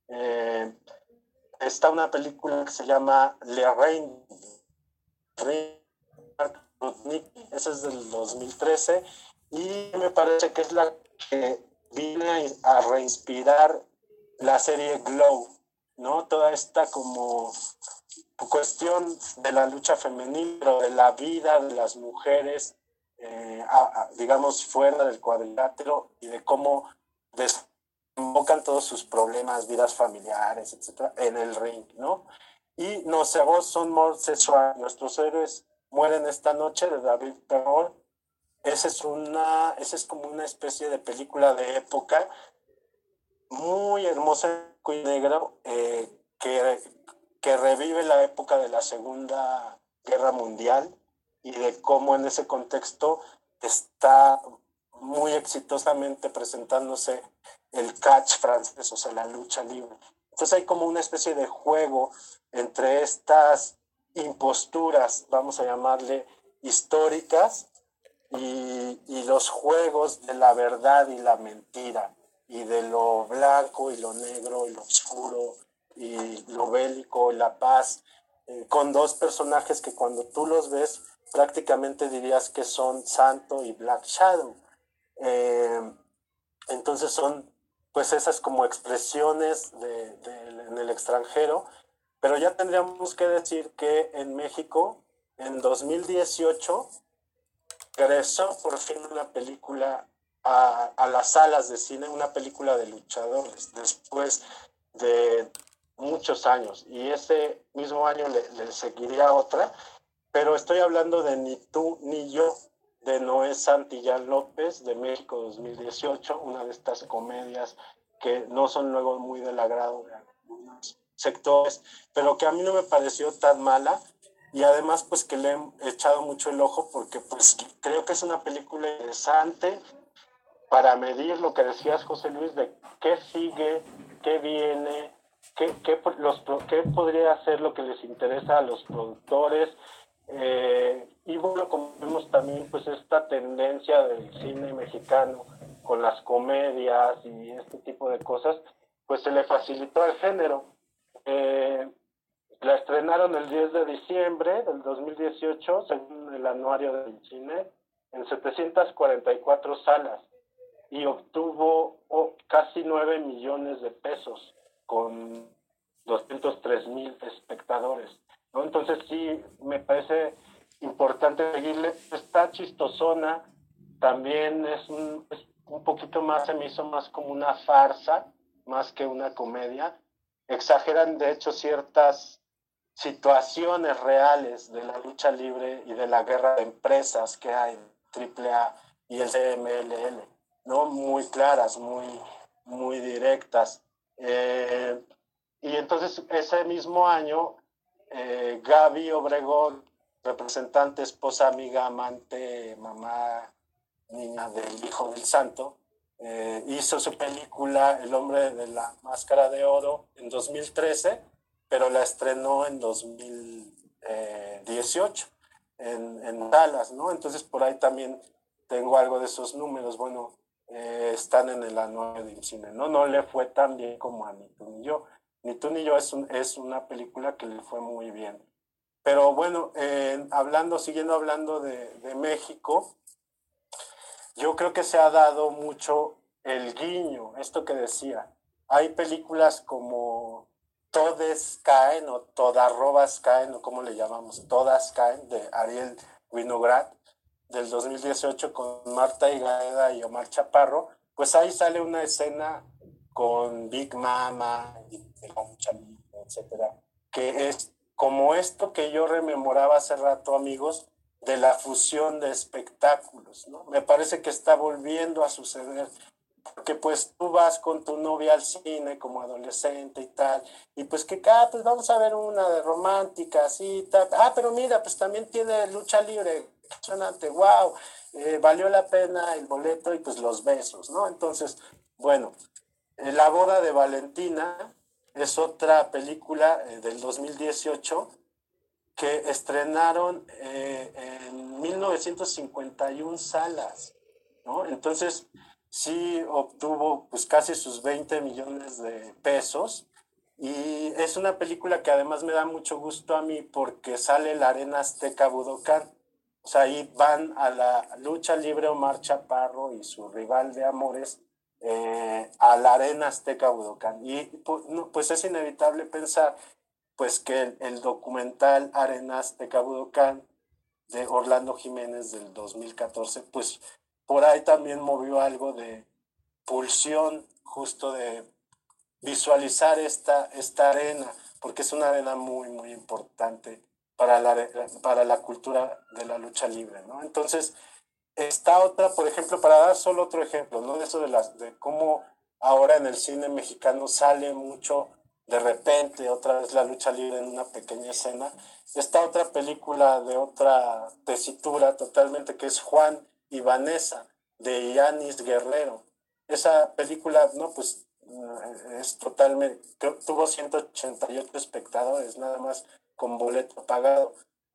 eh, está una película que se llama Le Reine. Esa es del 2013 y me parece que es la que viene a reinspirar la serie Glow, ¿no? Toda esta como cuestión de la lucha femenil, pero de la vida de las mujeres, eh, digamos, fuera del cuadrilátero y de cómo desembocan todos sus problemas, vidas familiares, etcétera, en el ring, ¿no? Y No sé, vos son more sexual. Nuestros héroes mueren esta noche de David Perrol esa es, una, esa es como una especie de película de época muy hermosa y negro eh, que, que revive la época de la Segunda Guerra Mundial y de cómo en ese contexto está muy exitosamente presentándose el catch francés, o sea, la lucha libre. Entonces hay como una especie de juego entre estas imposturas, vamos a llamarle históricas, y, y, los juegos de la verdad y la mentira, y de lo blanco y lo negro y lo oscuro, y lo bélico y la paz, eh, con dos personajes que cuando tú los ves prácticamente dirías que son Santo y Black Shadow. Eh, entonces son pues esas como expresiones en el extranjero, pero ya tendríamos que decir que en México en 2018 regresó por fin una película a, a, las salas de cine, una película de luchadores, después de muchos años, y ese mismo año le, le seguiría otra, pero estoy hablando de Ni tú ni yo, de Noé Santillán López, de México 2018, una de estas comedias que no son luego muy del agrado de algunos sectores, pero que a mí no me pareció tan mala. Y además pues que le he echado mucho el ojo porque pues creo que es una película interesante para medir lo que decías José Luis de qué sigue, qué viene, qué, qué, los, qué podría ser lo que les interesa a los productores, eh, y bueno, como vemos también pues esta tendencia del cine mexicano con las comedias y este tipo de cosas, pues se le facilitó al género. Eh, la estrenaron el 10 de diciembre del 2018, según el anuario del cine, en 744 salas y obtuvo oh, casi 9 millones de pesos con 203 mil espectadores. Entonces sí, me parece importante seguirle. Está chistosona, también es un, un poquito más, se me hizo más como una farsa, más que una comedia. Exageran de hecho ciertas situaciones reales de la lucha libre y de la guerra de empresas que hay AAA y el CMLL, ¿no? Muy claras, muy, muy directas. Eh, y entonces ese mismo año eh, Gaby Obregón, representante, esposa, amiga, amante, mamá, niña del Hijo del Santo, eh, hizo su película El hombre de la máscara de oro en 2013, pero la estrenó en 2018 en, en Dallas, ¿no? Entonces por ahí también tengo algo de esos números, bueno, eh, están en el anuario de cine, ¿no? No le fue tan bien como a mí ni yo. Ni tú ni yo es, una película que le fue muy bien. Pero bueno, hablando, siguiendo hablando de, de, México, yo creo que se ha dado mucho el guiño, esto que decía. Hay películas como Todes caen o Todarrobas caen o como le llamamos, Todas caen de Ariel Winograd del 2018 con Marta Higaeda y Omar Chaparro, pues ahí sale una escena con Big Mama y etcétera, que es como esto que yo rememoraba hace rato, amigos, de la fusión de espectáculos, ¿no? Me parece que está volviendo a suceder, porque pues tú vas con tu novia al cine como adolescente y tal, y pues que, ah, pues vamos a ver una de romántica, así, tal, ah, pero mira, pues también tiene lucha libre, impresionante, wow, eh, valió la pena el boleto y pues los besos, ¿no? Entonces, bueno, la boda de Valentina es otra película eh, del 2018 que estrenaron eh, en 1951 salas, ¿no? Entonces, sí obtuvo pues casi sus 20 millones de pesos y es una película que además me da mucho gusto a mí porque sale la Arena Azteca Budokan. O sea, ahí van a la lucha libre Omar Chaparro y su rival de amores eh, a la arena azteca Budokan. Y pues es inevitable pensar pues que el, documental Arena Azteca Budokan de Orlando Jiménez del 2014, pues por ahí también movió algo de pulsión justo de visualizar esta, esta arena, porque es una arena muy, muy importante para la, para la cultura de la lucha libre, ¿no? Entonces, Está otra, por ejemplo, para dar solo otro ejemplo, ¿no? De eso de, las, de cómo ahora en el cine mexicano sale mucho de repente otra vez la lucha libre en una pequeña escena. Esta otra película de otra tesitura totalmente que es Juan y Vanessa de Yanis Guerrero. Esa película, no, pues eh, es totalmente, tuvo 188 espectadores, nada más con boleto pagado,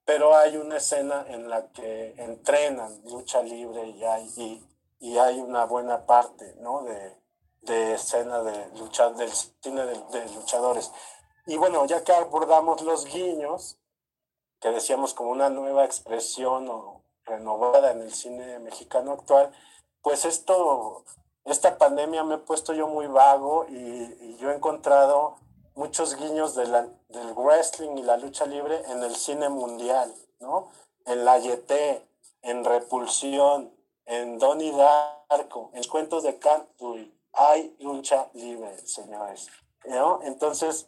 pero hay una escena en la que entrenan lucha libre y hay, y, hay una buena parte, ¿no? De, de escena de lucha, del cine de, luchadores. Y bueno, ya que abordamos los guiños, que decíamos como una nueva expresión o renovada en el cine mexicano actual, pues esto, esta pandemia me he puesto yo muy vago y, yo he encontrado muchos guiños de del wrestling y la lucha libre en el cine mundial, ¿no? En la YT, en Repulsión, en Donnie Darko, en Cuentos de Canterbury, hay lucha libre, señores. ¿no? Entonces,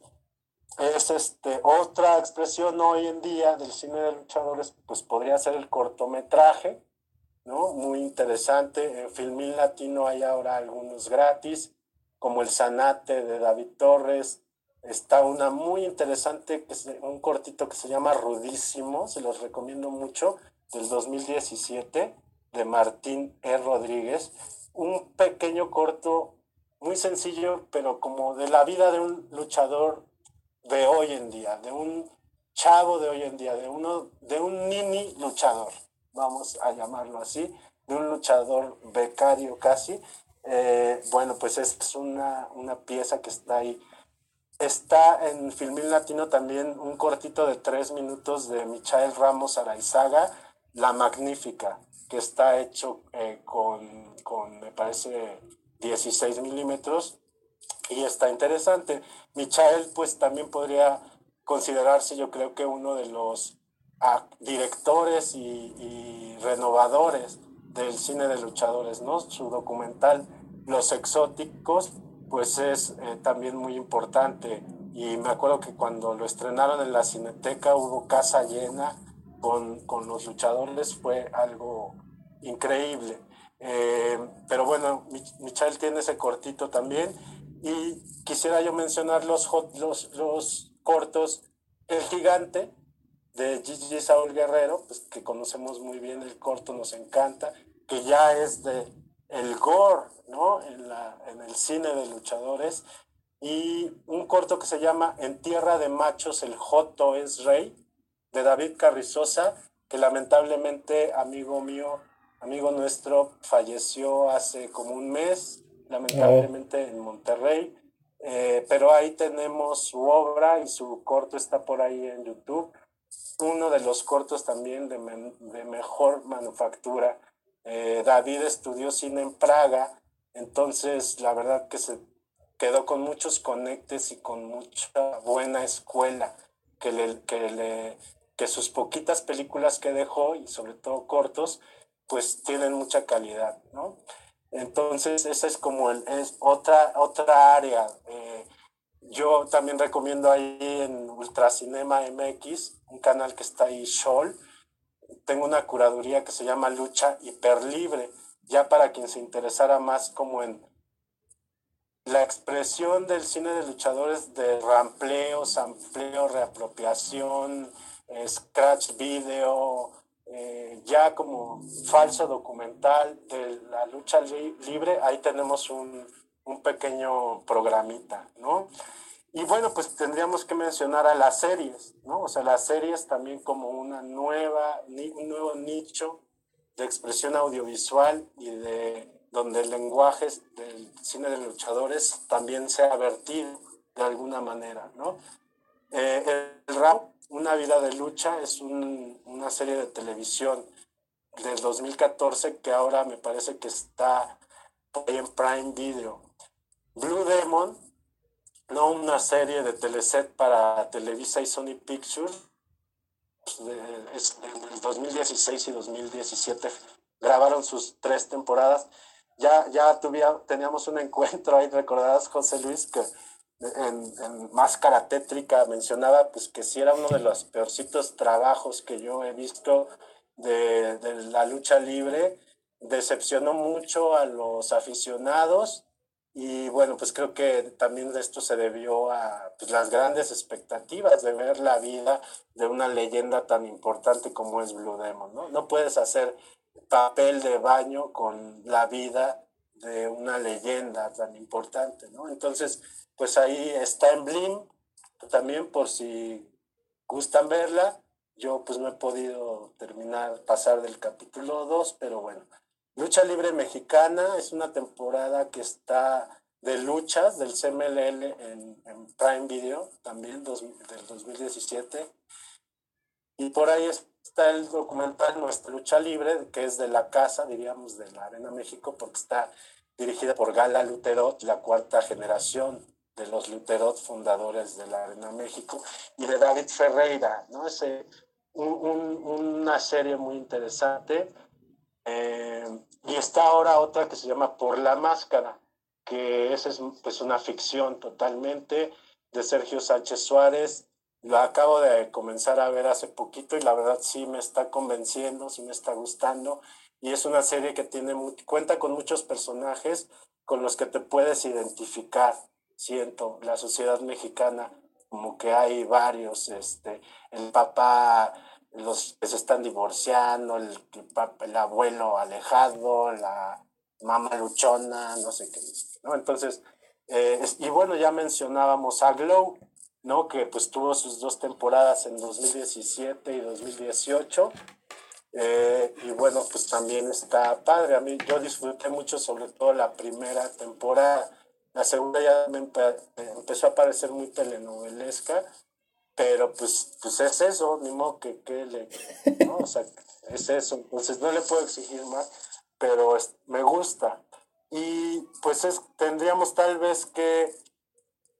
es este, otra expresión hoy en día del cine de luchadores, pues podría ser el cortometraje, ¿no? Muy interesante. En Filmín Latino hay ahora algunos gratis, como El Sanate de David Torres. Está una muy interesante, que es un cortito que se llama Rudísimo, se los recomiendo mucho, del 2017, de Martín E. Rodríguez. Un pequeño corto, muy sencillo, pero como de la vida de un luchador de hoy en día, de un chavo de hoy en día, de, uno, de un mini luchador vamos a llamarlo así, de un luchador becario casi. Eh, bueno, pues es una, una pieza que está ahí. Está en Filmín Latino también un cortito de tres minutos de Michael Ramos Araizaga, La Magnífica, que está hecho eh, con, con, me parece, 16 milímetros y está interesante. Michael pues también podría considerarse yo creo que uno de los directores y, renovadores del cine de luchadores, ¿no? Su documental Los Exóticos, pues es eh, también muy importante. Y me acuerdo que cuando lo estrenaron en la Cineteca hubo casa llena con, con los luchadores, fue algo increíble. Eh, pero bueno, Michelle tiene ese cortito también. Y quisiera yo mencionar los, los, los cortos El Gigante, de Gigi Saúl Guerrero, pues que conocemos muy bien el corto, nos encanta, que ya es de el gore, ¿no? En, el cine de luchadores, y un corto que se llama En Tierra de Machos, el Joto es Rey, de David Carrizosa, que lamentablemente, amigo mío, amigo nuestro, falleció hace como un mes, lamentablemente en Monterrey. Eh, pero ahí tenemos su obra y su corto está por ahí en YouTube uno de los cortos también de mejor manufactura. Eh, David estudió cine en Praga, entonces la verdad que se quedó con muchos conectes y con mucha buena escuela, que, le, que, le, que sus poquitas películas que dejó, y sobre todo cortos, pues tienen mucha calidad, ¿no? Entonces, esa es como el, es otra, otra área. Eh, yo también recomiendo ahí en Ultracinema MX, un canal que está ahí, Shoal. Tengo una curaduría que se llama Lucha Hiperlibre, ya para quien se interesara más como en la expresión del cine de luchadores de rampleo, sampleo, reapropiación, scratch video, eh, ya como falso documental de la lucha libre, ahí tenemos un, un pequeño programita, ¿no? Y bueno, pues tendríamos que mencionar a las series, ¿no? O sea, las series también como nueva, un nuevo nicho de expresión audiovisual y de donde el lenguaje del cine de luchadores también se ha vertido de alguna manera, ¿no? Eh, el rap, Una vida de lucha, es una serie de televisión del 2014 que ahora me parece que está en Prime Video. Blue Demon, no una serie de teleset para Televisa y Sony Pictures. Es en 2016 y 2017 grabaron sus tres temporadas. Ya, ya teníamos un encuentro ahí, recordadas José Luis, que en, Máscara Tétrica mencionaba pues, que si era uno de los peorcitos trabajos que yo he visto de, de la lucha libre. Decepcionó mucho a los aficionados Y bueno, pues creo que también esto se debió a pues, las grandes expectativas de ver la vida de una leyenda tan importante como es Blue Demon, ¿no? No puedes hacer papel de baño con la vida de una leyenda tan importante, ¿no? Entonces, pues ahí está en Blim, también por si gustan verla, yo pues no he podido terminar, pasar del capítulo 2, pero bueno, Lucha Libre Mexicana es una temporada que está de luchas del CMLL en, Prime Video, también del 2017. Y por ahí está el documental Nuestra Lucha Libre, que es de la casa, diríamos, de la Arena México, porque está dirigida por Gala Luterot, la cuarta generación de los Luterot fundadores de la Arena México, y de David Ferreira, ¿no? Es una serie muy interesante eh, y está ahora otra que se llama Por la Máscara, que esa es pues, una ficción totalmente de Sergio Sánchez Suárez. La acabo de comenzar a ver hace poquito y la verdad sí me está convenciendo, sí me está gustando. Y es una serie que tiene, cuenta con muchos personajes con los que te puedes identificar, siento, la sociedad mexicana, como que hay varios, este, el papá los que se están divorciando, el, el abuelo alejado, la mamá luchona, no sé qué, ¿no? Entonces, eh, y bueno, ya mencionábamos a Glow, ¿no? Que pues tuvo sus dos temporadas en 2017 y 2018. Eh, y bueno, pues también está padre. A mí yo disfruté mucho, sobre todo la primera temporada. La segunda ya me empezó a parecer muy telenovelesca pero pues, pues es eso, ni modo que, que le, ¿no? O sea, es eso, entonces no le puedo exigir más, pero me gusta. Y pues es, tendríamos tal vez que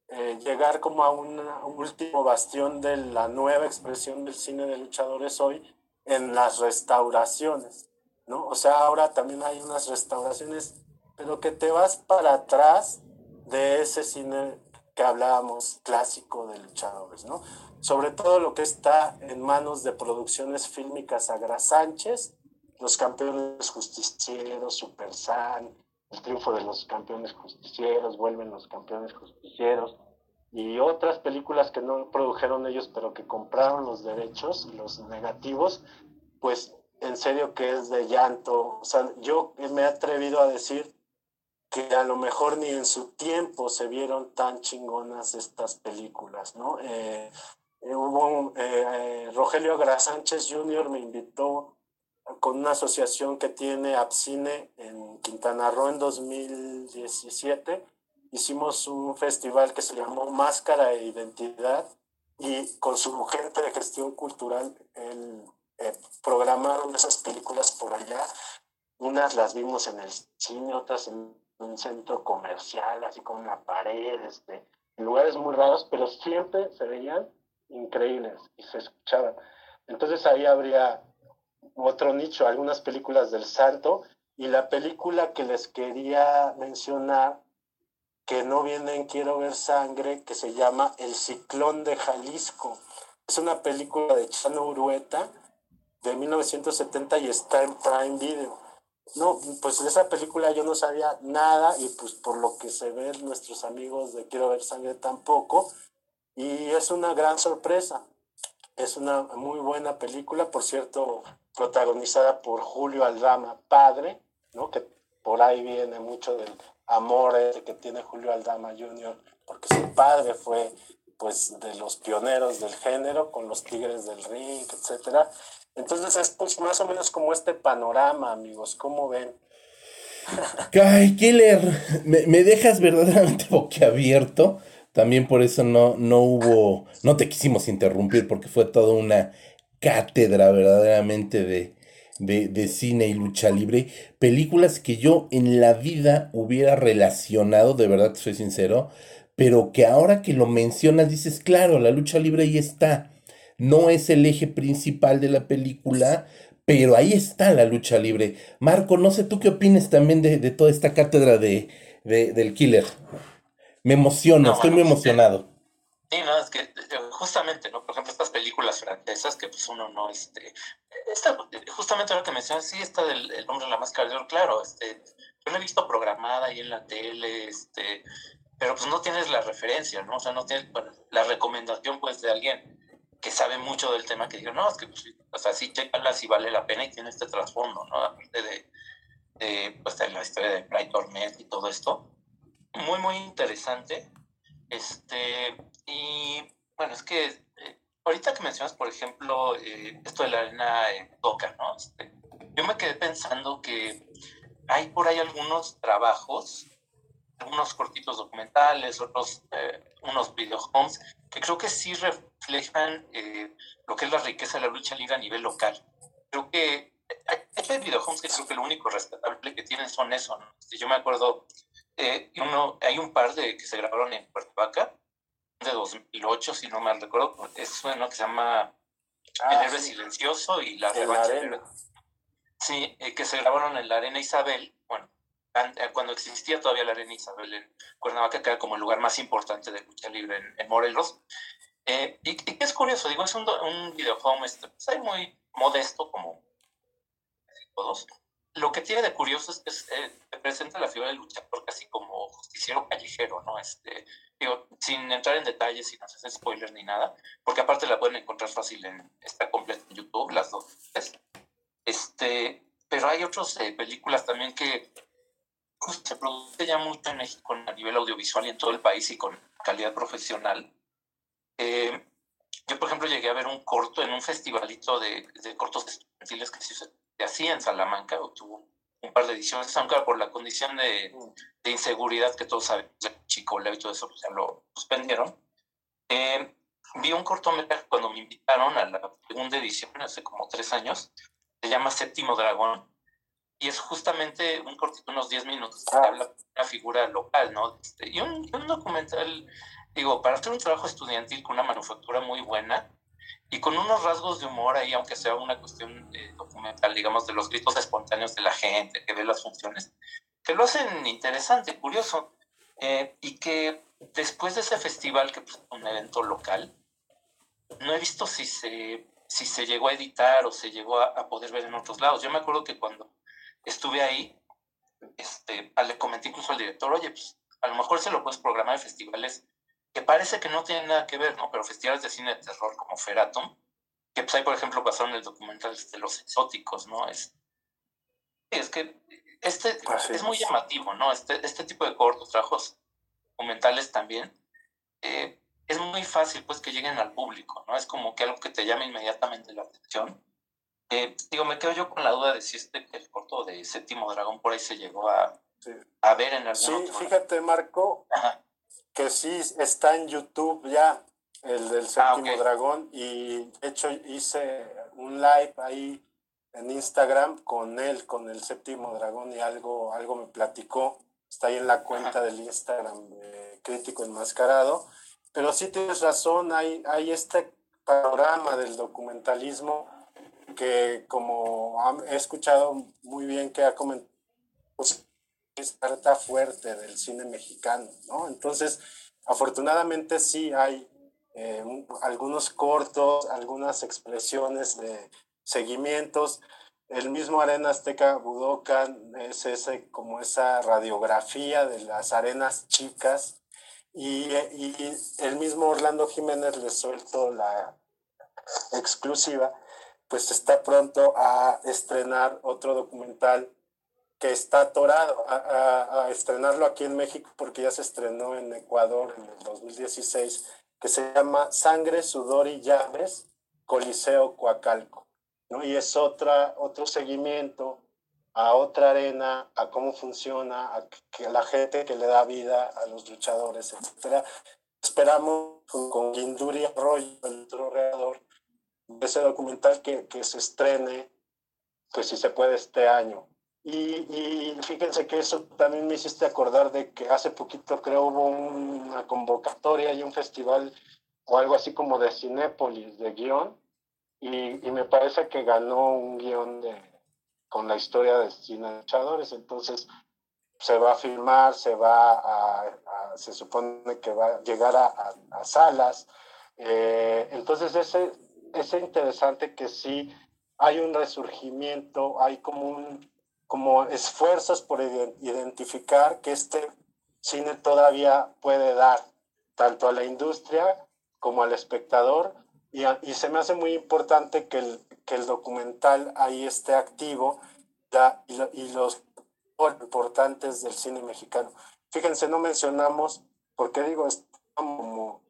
eh, llegar como a un último bastión de la nueva expresión del cine de luchadores hoy en las restauraciones, ¿no? O sea, ahora también hay unas restauraciones, pero que te vas para atrás de ese cine que hablábamos clásico de luchadores, ¿no? Sobre todo lo que está en manos de producciones fílmicas Agra Sánchez, Los Campeones Justicieros, Super San, El Triunfo de los Campeones Justicieros, Vuelven los Campeones Justicieros, y otras películas que no produjeron ellos, pero que compraron los derechos, los negativos, pues en serio que es de llanto. O sea, yo me he atrevido a decir que a lo mejor ni en su tiempo se vieron tan chingonas estas películas, ¿no? Eh, eh, hubo eh, Rogelio Gra Sánchez Jr. me invitó con una asociación que tiene Abcine en Quintana Roo en 2017. Hicimos un festival que se llamó Máscara e Identidad y con su gente de gestión cultural programaron esas películas por allá. Unas las vimos en el cine, otras en un centro comercial, así con una pared, este, en lugares muy raros, pero siempre se veían increíbles y se escuchaban. Entonces ahí habría otro nicho, algunas películas del santo y la película que les quería mencionar, que no viene en Quiero ver sangre, que se llama El ciclón de Jalisco. Es una película de Chano Urueta de 1970 y está en Prime Video. No, pues de esa película yo no sabía nada y pues por lo que se ven nuestros amigos de Quiero ver sangre tampoco. Y es una gran sorpresa. Es una muy buena película, por cierto, protagonizada por Julio Aldama, padre, ¿no? Que por ahí viene mucho del amor que tiene Julio Aldama Jr., porque su padre fue pues de los pioneros del género con los Tigres del Ring, etcétera. Entonces es pues, más o menos como este panorama, amigos, ¿cómo ven? Kai Killer, me, me, dejas verdaderamente boquiabierto. También por eso no, no hubo, no te quisimos interrumpir porque fue toda una cátedra verdaderamente de, de, de, cine y lucha libre. Películas que yo en la vida hubiera relacionado, de verdad soy sincero, pero que ahora que lo mencionas dices, claro, la lucha libre ahí está no es el eje principal de la película, pero ahí está la lucha libre. Marco, no sé tú qué opinas también de, toda esta cátedra de, del killer. Me emociono, estoy muy emocionado. Sí, no, es que eh, justamente, ¿no? Por ejemplo, estas películas francesas que pues uno no, este, esta, justamente lo que mencionas, sí, está del el hombre de la máscara de oro, claro, este, yo la he visto programada ahí en la tele, este, pero pues no tienes la referencia, ¿no? O sea, no tienes la recomendación pues de alguien que sabe mucho del tema que diga, no, es que pues, o sea, sí, chécala si vale la pena y tiene este trasfondo, ¿no? Aparte de, de, pues, de la historia de Bright Torment y todo esto. Muy, muy interesante. Este, y bueno, es que eh, ahorita que mencionas, por ejemplo, eh, esto de la arena en Toca, ¿no? Este, yo me quedé pensando que hay por ahí algunos trabajos, algunos cortitos documentales, otros, eh, unos videohomes, que creo que sí reflejan eh, lo que es la riqueza de la lucha libre a nivel local. Creo que hay, videohomes que creo que lo único respetable que tienen son eso. ¿no? Este, yo me acuerdo, eh, uno, hay un par de que se grabaron en Puerto Vaca, de 2008, si no mal recuerdo, es uno que se llama El ah, héroe silencioso y la revancha. Sí, eh, que se grabaron en la Arena Isabel, bueno, eh, cuando existía todavía la Arena Isabel en Cuernavaca, que era como el lugar más importante de lucha libre en, Morelos. Eh, y, y, es curioso, digo, es un, un videojuego este, pues, muy modesto, como todos. Lo que tiene de curioso es que presenta la figura del luchador casi como justiciero callejero, ¿no? Este, sin entrar en detalles, sin hacer spoilers ni nada, porque aparte la pueden encontrar fácil en, está completa en YouTube, las dos. Este, pero hay otras eh, películas también que pues, se producen ya mucho en México a nivel audiovisual y en todo el país y con calidad profesional. Eh, yo, por ejemplo, llegué a ver un corto en un festivalito de, de cortos estudiantiles que se hacía en Salamanca, tuvo un par de ediciones, aunque por la condición de, de inseguridad que todos saben, Chico y todo eso, pues ya lo suspendieron. Eh, vi un cortometraje cuando me invitaron a la segunda edición, hace como tres años, se llama Séptimo Dragón, y es justamente un cortito, unos 10 minutos, que habla de una figura local, ¿no? Este, y un, un, documental, digo, para hacer un trabajo estudiantil con una manufactura muy buena y con unos rasgos de humor ahí, aunque sea una cuestión documental, digamos, de los gritos espontáneos de la gente, que ve las funciones, que lo hacen interesante, curioso, eh, y que después de ese festival, que es un evento local, no he visto si se si se llegó a editar o se llegó a, poder ver en otros lados. Yo me acuerdo que cuando estuve ahí, este, le comenté incluso al director, oye, pues a lo mejor se lo puedes programar en festivales que parece que no tienen nada que ver, ¿no? Pero festivales de cine de terror como Feratum, que pues ahí, por ejemplo, pasaron el documental de los exóticos, ¿no? Es, es que este es muy llamativo, ¿no? Este, este tipo de cortos, trabajos documentales también, eh, es muy fácil pues que lleguen al público, ¿no? Es como que algo que te llame inmediatamente la atención. Eh, digo, me quedo yo con la duda de si este el corto de Séptimo Dragón por ahí se llegó a, a ver en algún Sí, fíjate, Marco, que sí está en YouTube ya, el del ah, Séptimo Dragón, y de hecho hice un live ahí en Instagram con él, con el Séptimo Dragón, y algo, algo me platicó. Está ahí en la cuenta del Instagram de Crítico Enmascarado. Pero sí tienes razón, hay, hay este panorama del documentalismo que como he escuchado muy bien que ha comentado, pues, es parte fuerte del cine mexicano, ¿no? Entonces, afortunadamente sí hay eh, algunos cortos, algunas expresiones de seguimientos. El mismo Arena Azteca Budokan es ese, como esa radiografía de las arenas chicas y, y el mismo Orlando Jiménez le suelto la exclusiva, pues está pronto a estrenar otro documental que está atorado a, a, estrenarlo aquí en México porque ya se estrenó en Ecuador en el 2016, que se llama Sangre, Sudor y Llaves, Coliseo Coacalco. ¿no? Y es otra, otro seguimiento a otra arena, a cómo funciona, a que la gente que le da vida a los luchadores, etc. Esperamos con Guinduri Arroyo, el otro creador, ese documental que, que se estrene, pues si se puede este año. Y, y, fíjense que eso también me hiciste acordar de que hace poquito creo hubo una convocatoria y un festival o algo así como de Cinépolis, de guion, y, y me parece que ganó un guion de, con la historia de cine. Entonces se va a filmar, se va a, se supone que va a llegar a, a salas. Eh, entonces ese, es interesante que sí hay un resurgimiento, hay como, un, como esfuerzos por identificar que este cine todavía puede dar tanto a la industria como al espectador y, y se me hace muy importante que el, que el documental ahí esté activo y, y los importantes del cine mexicano. Fíjense, no mencionamos, porque digo, estamos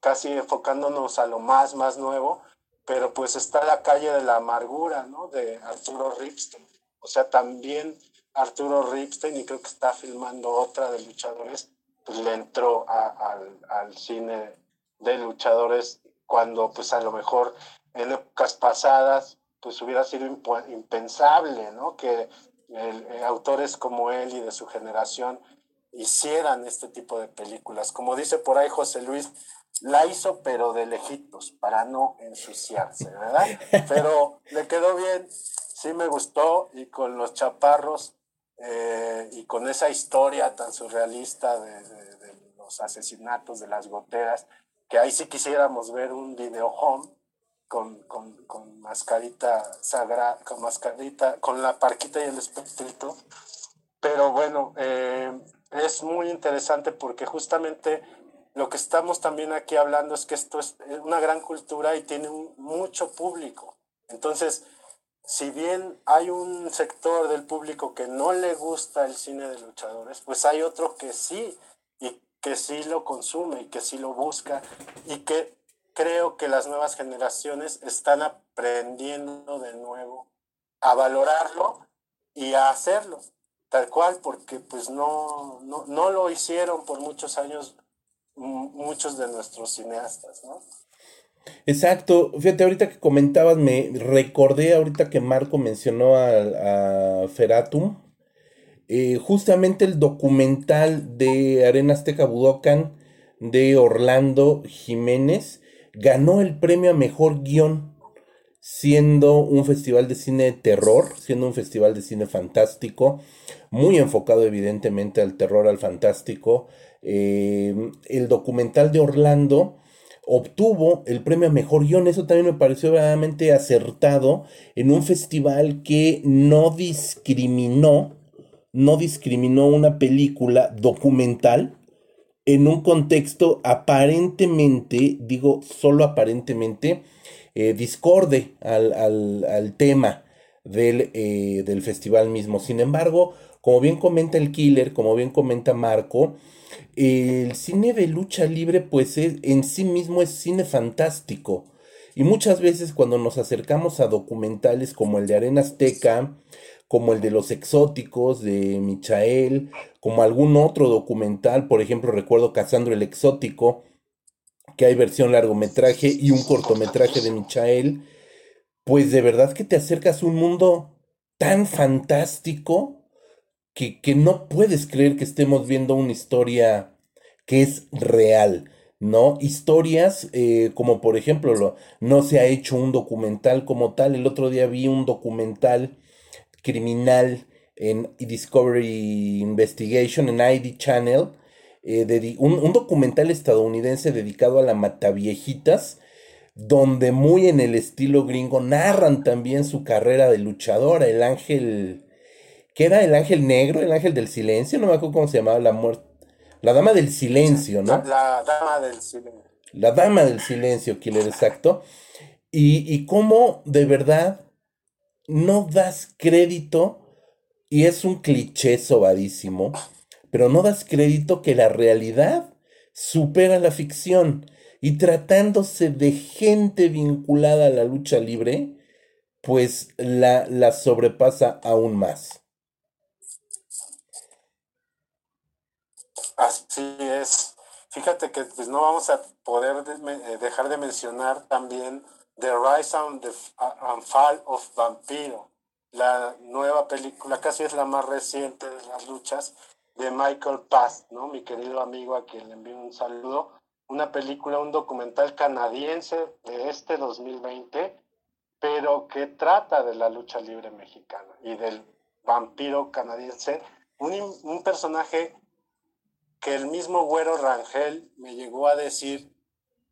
casi enfocándonos a lo más, más nuevo, pero pues está la calle de la amargura, ¿no? De Arturo Ripstein. O sea, también Arturo Ripstein, y creo que está filmando otra de luchadores, pues le entró al, al cine de luchadores cuando pues a lo mejor en épocas pasadas pues hubiera sido impensable, ¿no? Que eh, autores como él y de su generación hicieran este tipo de películas. Como dice por ahí José Luis, la hizo pero de lejitos, para no ensuciarse, ¿verdad? Pero le quedó bien, sí me gustó y con los chaparros eh, y con esa historia tan surrealista de, los asesinatos de las goteras, que ahí sí quisiéramos ver un video home con, con, con mascarita sagrada, con mascarita, con la parquita y el espectrito. Pero bueno, eh, es muy interesante porque justamente lo que estamos también aquí hablando es que esto es una gran cultura y tiene mucho público. Entonces, si bien hay un sector del público que no le gusta el cine de luchadores, pues hay otro que sí, y que sí lo consume y que sí lo busca y que creo que las nuevas generaciones están aprendiendo de nuevo a valorarlo y a hacerlo, tal cual, porque pues no, no, no lo hicieron por muchos años muchos de nuestros cineastas, ¿no? Exacto, fíjate, ahorita que comentabas, me recordé ahorita que Marco mencionó a, Feratum, eh, justamente el documental de Arena Azteca Budokan de Orlando Jiménez, ganó el premio a mejor guion, siendo un festival de cine de terror, siendo un festival de cine fantástico, muy enfocado evidentemente al terror, al fantástico. Eh, el documental de Orlando obtuvo el premio mejor guion, eso también me pareció verdaderamente acertado en un festival que no discriminó, no discriminó una película documental, en un contexto aparentemente, digo solo aparentemente, eh, discorde al, tema del, eh, del, festival mismo. Sin embargo, como bien comenta el killer, como bien comenta Marco, el cine de lucha libre pues en sí mismo es cine fantástico. Y muchas veces cuando nos acercamos a documentales como el de Arena Azteca, como el de los exóticos de Michael, como algún otro documental, por ejemplo recuerdo Cazando el Exótico, que hay versión largometraje y un cortometraje de Michael, pues de verdad que te acercas a un mundo tan fantástico que, que no puedes creer que estemos viendo una historia que es real. ¿no? Historias eh, como por ejemplo lo, no se ha hecho un documental como tal. El otro día vi un documental criminal en Discovery Investigation, en ID Channel, eh, un, documental estadounidense dedicado a la mataviejitas, donde muy en el estilo gringo narran también su carrera de luchadora, el ángel, ¿qué era? El ángel negro, el ángel del silencio, no me acuerdo cómo se llamaba la muerte. La dama del silencio, ¿no? La, dama del silencio. La dama del silencio, Killer, exacto. Y, y cómo de verdad no das crédito, y es un cliché sobadísimo, pero no das crédito que la realidad supera la ficción. Y tratándose de gente vinculada a la lucha libre, pues la, la sobrepasa aún más. Así es. Fíjate que pues no vamos a poder eh, dejar de mencionar también The Rise and, the, Fall of Vampiro, la nueva película, casi es la más reciente de las luchas, de Michael Paz, ¿no? Mi querido amigo a quien le envío un saludo. Una película, un documental canadiense de este 2020, pero que trata de la lucha libre mexicana y del vampiro canadiense. Un, un personaje que el mismo Güero Rangel me llegó a decir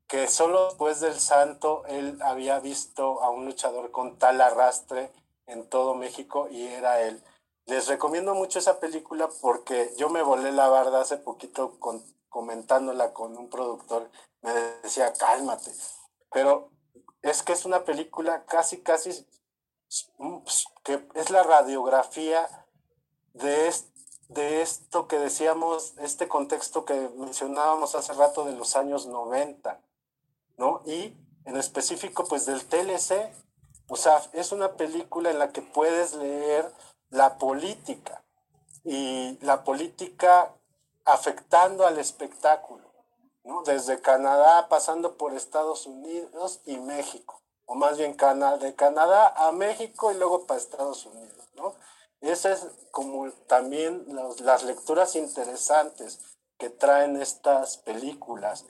que solo después del santo él había visto a un luchador con tal arrastre en todo México y era él. Les recomiendo mucho esa película porque yo me volé la barda hace poquito con, comentándola con un productor. Me decía, cálmate. Pero es que es una película casi, casi pues, que es la radiografía de, de esto que decíamos, este contexto que mencionábamos hace rato de los años 90, ¿no? Y en específico, pues del TLC. O sea, es una película en la que puedes leer la política y la política afectando al espectáculo, ¿no? Desde Canadá pasando por Estados Unidos y México, o más bien de Canadá a México y luego para Estados Unidos, ¿no? Esas es como también las lecturas interesantes que traen estas películas.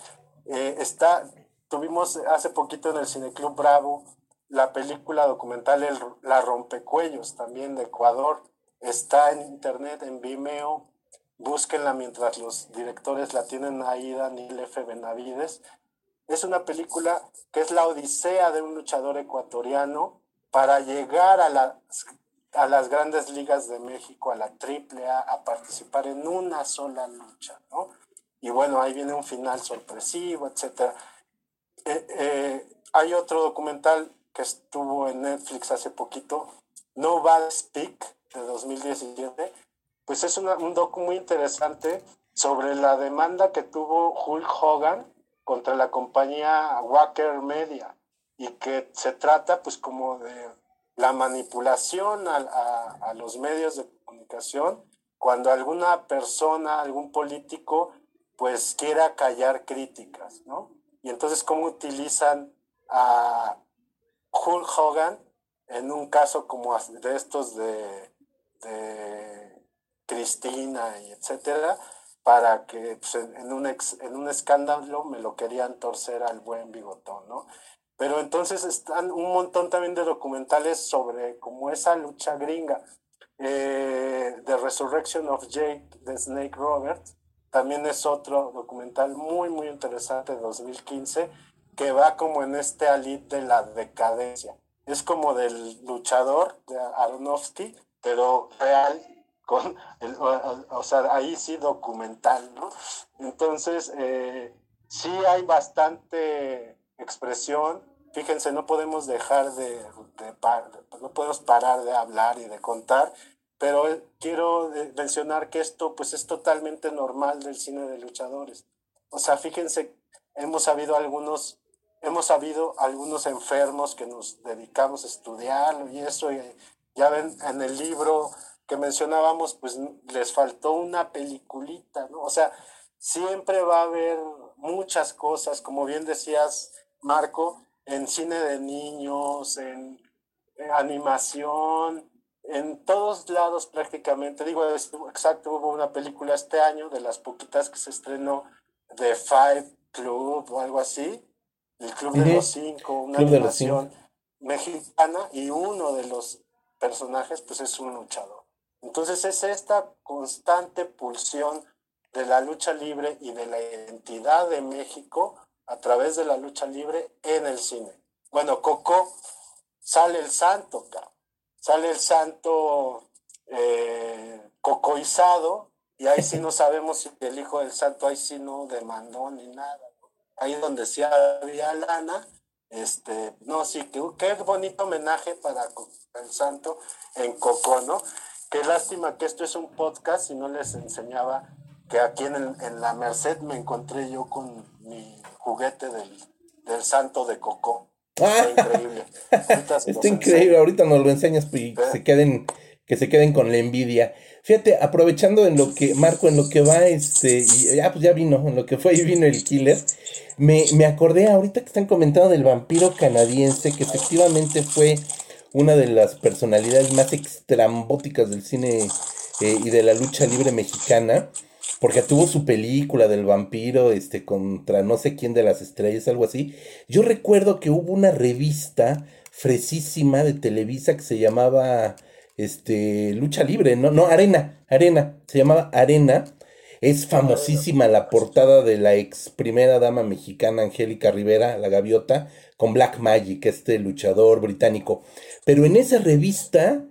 Eh, está, tuvimos hace poquito en el Cineclub Bravo la película documental La Rompecuellos, también de Ecuador. Está en internet, en Vimeo. Búsquenla mientras los directores la tienen ahí, Daniel F. Benavides. Es una película que es la odisea de un luchador ecuatoriano para llegar a las a las grandes ligas de México, a la AAA, a participar en una sola lucha, ¿no? Y bueno, ahí viene un final sorpresivo, etc. Eh, eh, hay otro documental que estuvo en Netflix hace poquito, No Bad Speak, de 2017, pues es un docu muy interesante sobre la demanda que tuvo Hulk Hogan contra la compañía Wacker Media y que se trata pues como de la manipulación a, los medios de comunicación cuando alguna persona, algún político, pues quiera callar críticas, ¿no? Y entonces cómo utilizan a Hulk Hogan en un caso como de estos de, Cristina y etcétera, para que pues, en, un en un escándalo me lo querían torcer al buen bigotón, ¿no? Pero entonces están un montón también de documentales sobre como esa lucha gringa. Eh, The Resurrection of Jake de Snake Roberts también es otro documental muy, muy interesante de 2015 que va como en este alit de la decadencia. Es como del luchador de Aronofsky, pero real, con el, o, sea, ahí sí documental, ¿no? Entonces, eh, sí hay bastante expresión. Fíjense, no podemos dejar de, no podemos parar de hablar y de contar, pero quiero mencionar que esto pues es totalmente normal del cine de luchadores. O sea, fíjense, hemos habido algunos, hemos habido algunos enfermos que nos dedicamos a estudiarlo y eso, y ya ven en el libro que mencionábamos, pues les faltó una peliculita, ¿no? O sea, siempre va a haber muchas cosas, como bien decías, Marco, en cine de niños, en, animación, en todos lados prácticamente. Digo, exacto, hubo una película este año de las poquitas que se estrenó de Five Club o algo así, el Club de los Cinco, una animación mexicana y uno de los personajes pues es un luchador. Entonces es esta constante pulsión de la lucha libre y de la identidad de México a través de la lucha libre en el cine. Bueno, Coco, sale el santo, sale el santo eh, cocoizado, y ahí sí no sabemos si el hijo del santo ahí sí no demandó ni nada. Ahí donde sí había lana, este, no, sí, qué, qué bonito homenaje para el santo en Coco, ¿no? Qué lástima que esto es un podcast y no les enseñaba que aquí en, en la Merced me encontré yo con mi juguete del, del santo de Coco. Está increíble. Está increíble, ahorita nos lo enseñas y se queden, que se queden con la envidia. Fíjate, aprovechando en lo que, Marco, en lo que va, este, y ya, pues ya vino, en lo que fue y vino el killer, me, me acordé ahorita que están comentando del vampiro canadiense, que efectivamente fue una de las personalidades más extrambóticas del cine eh, y de la lucha libre mexicana. Porque tuvo su película del vampiro, este, contra no sé quién de las estrellas, algo así. Yo recuerdo que hubo una revista fresísima de Televisa que se llamaba, este, Lucha Libre, no, no, Arena, Arena, se llamaba Arena, Es famosísima la portada de la ex primera dama mexicana Angélica Rivera, la gaviota, con Black Magic, este luchador británico. Pero en esa revista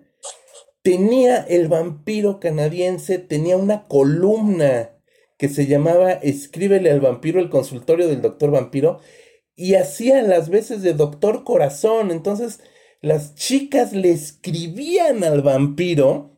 tenía el vampiro canadiense, tenía una columna que se llamaba Escríbele al vampiro, el consultorio del doctor vampiro, y hacía las veces de doctor corazón. Entonces las chicas le escribían al vampiro,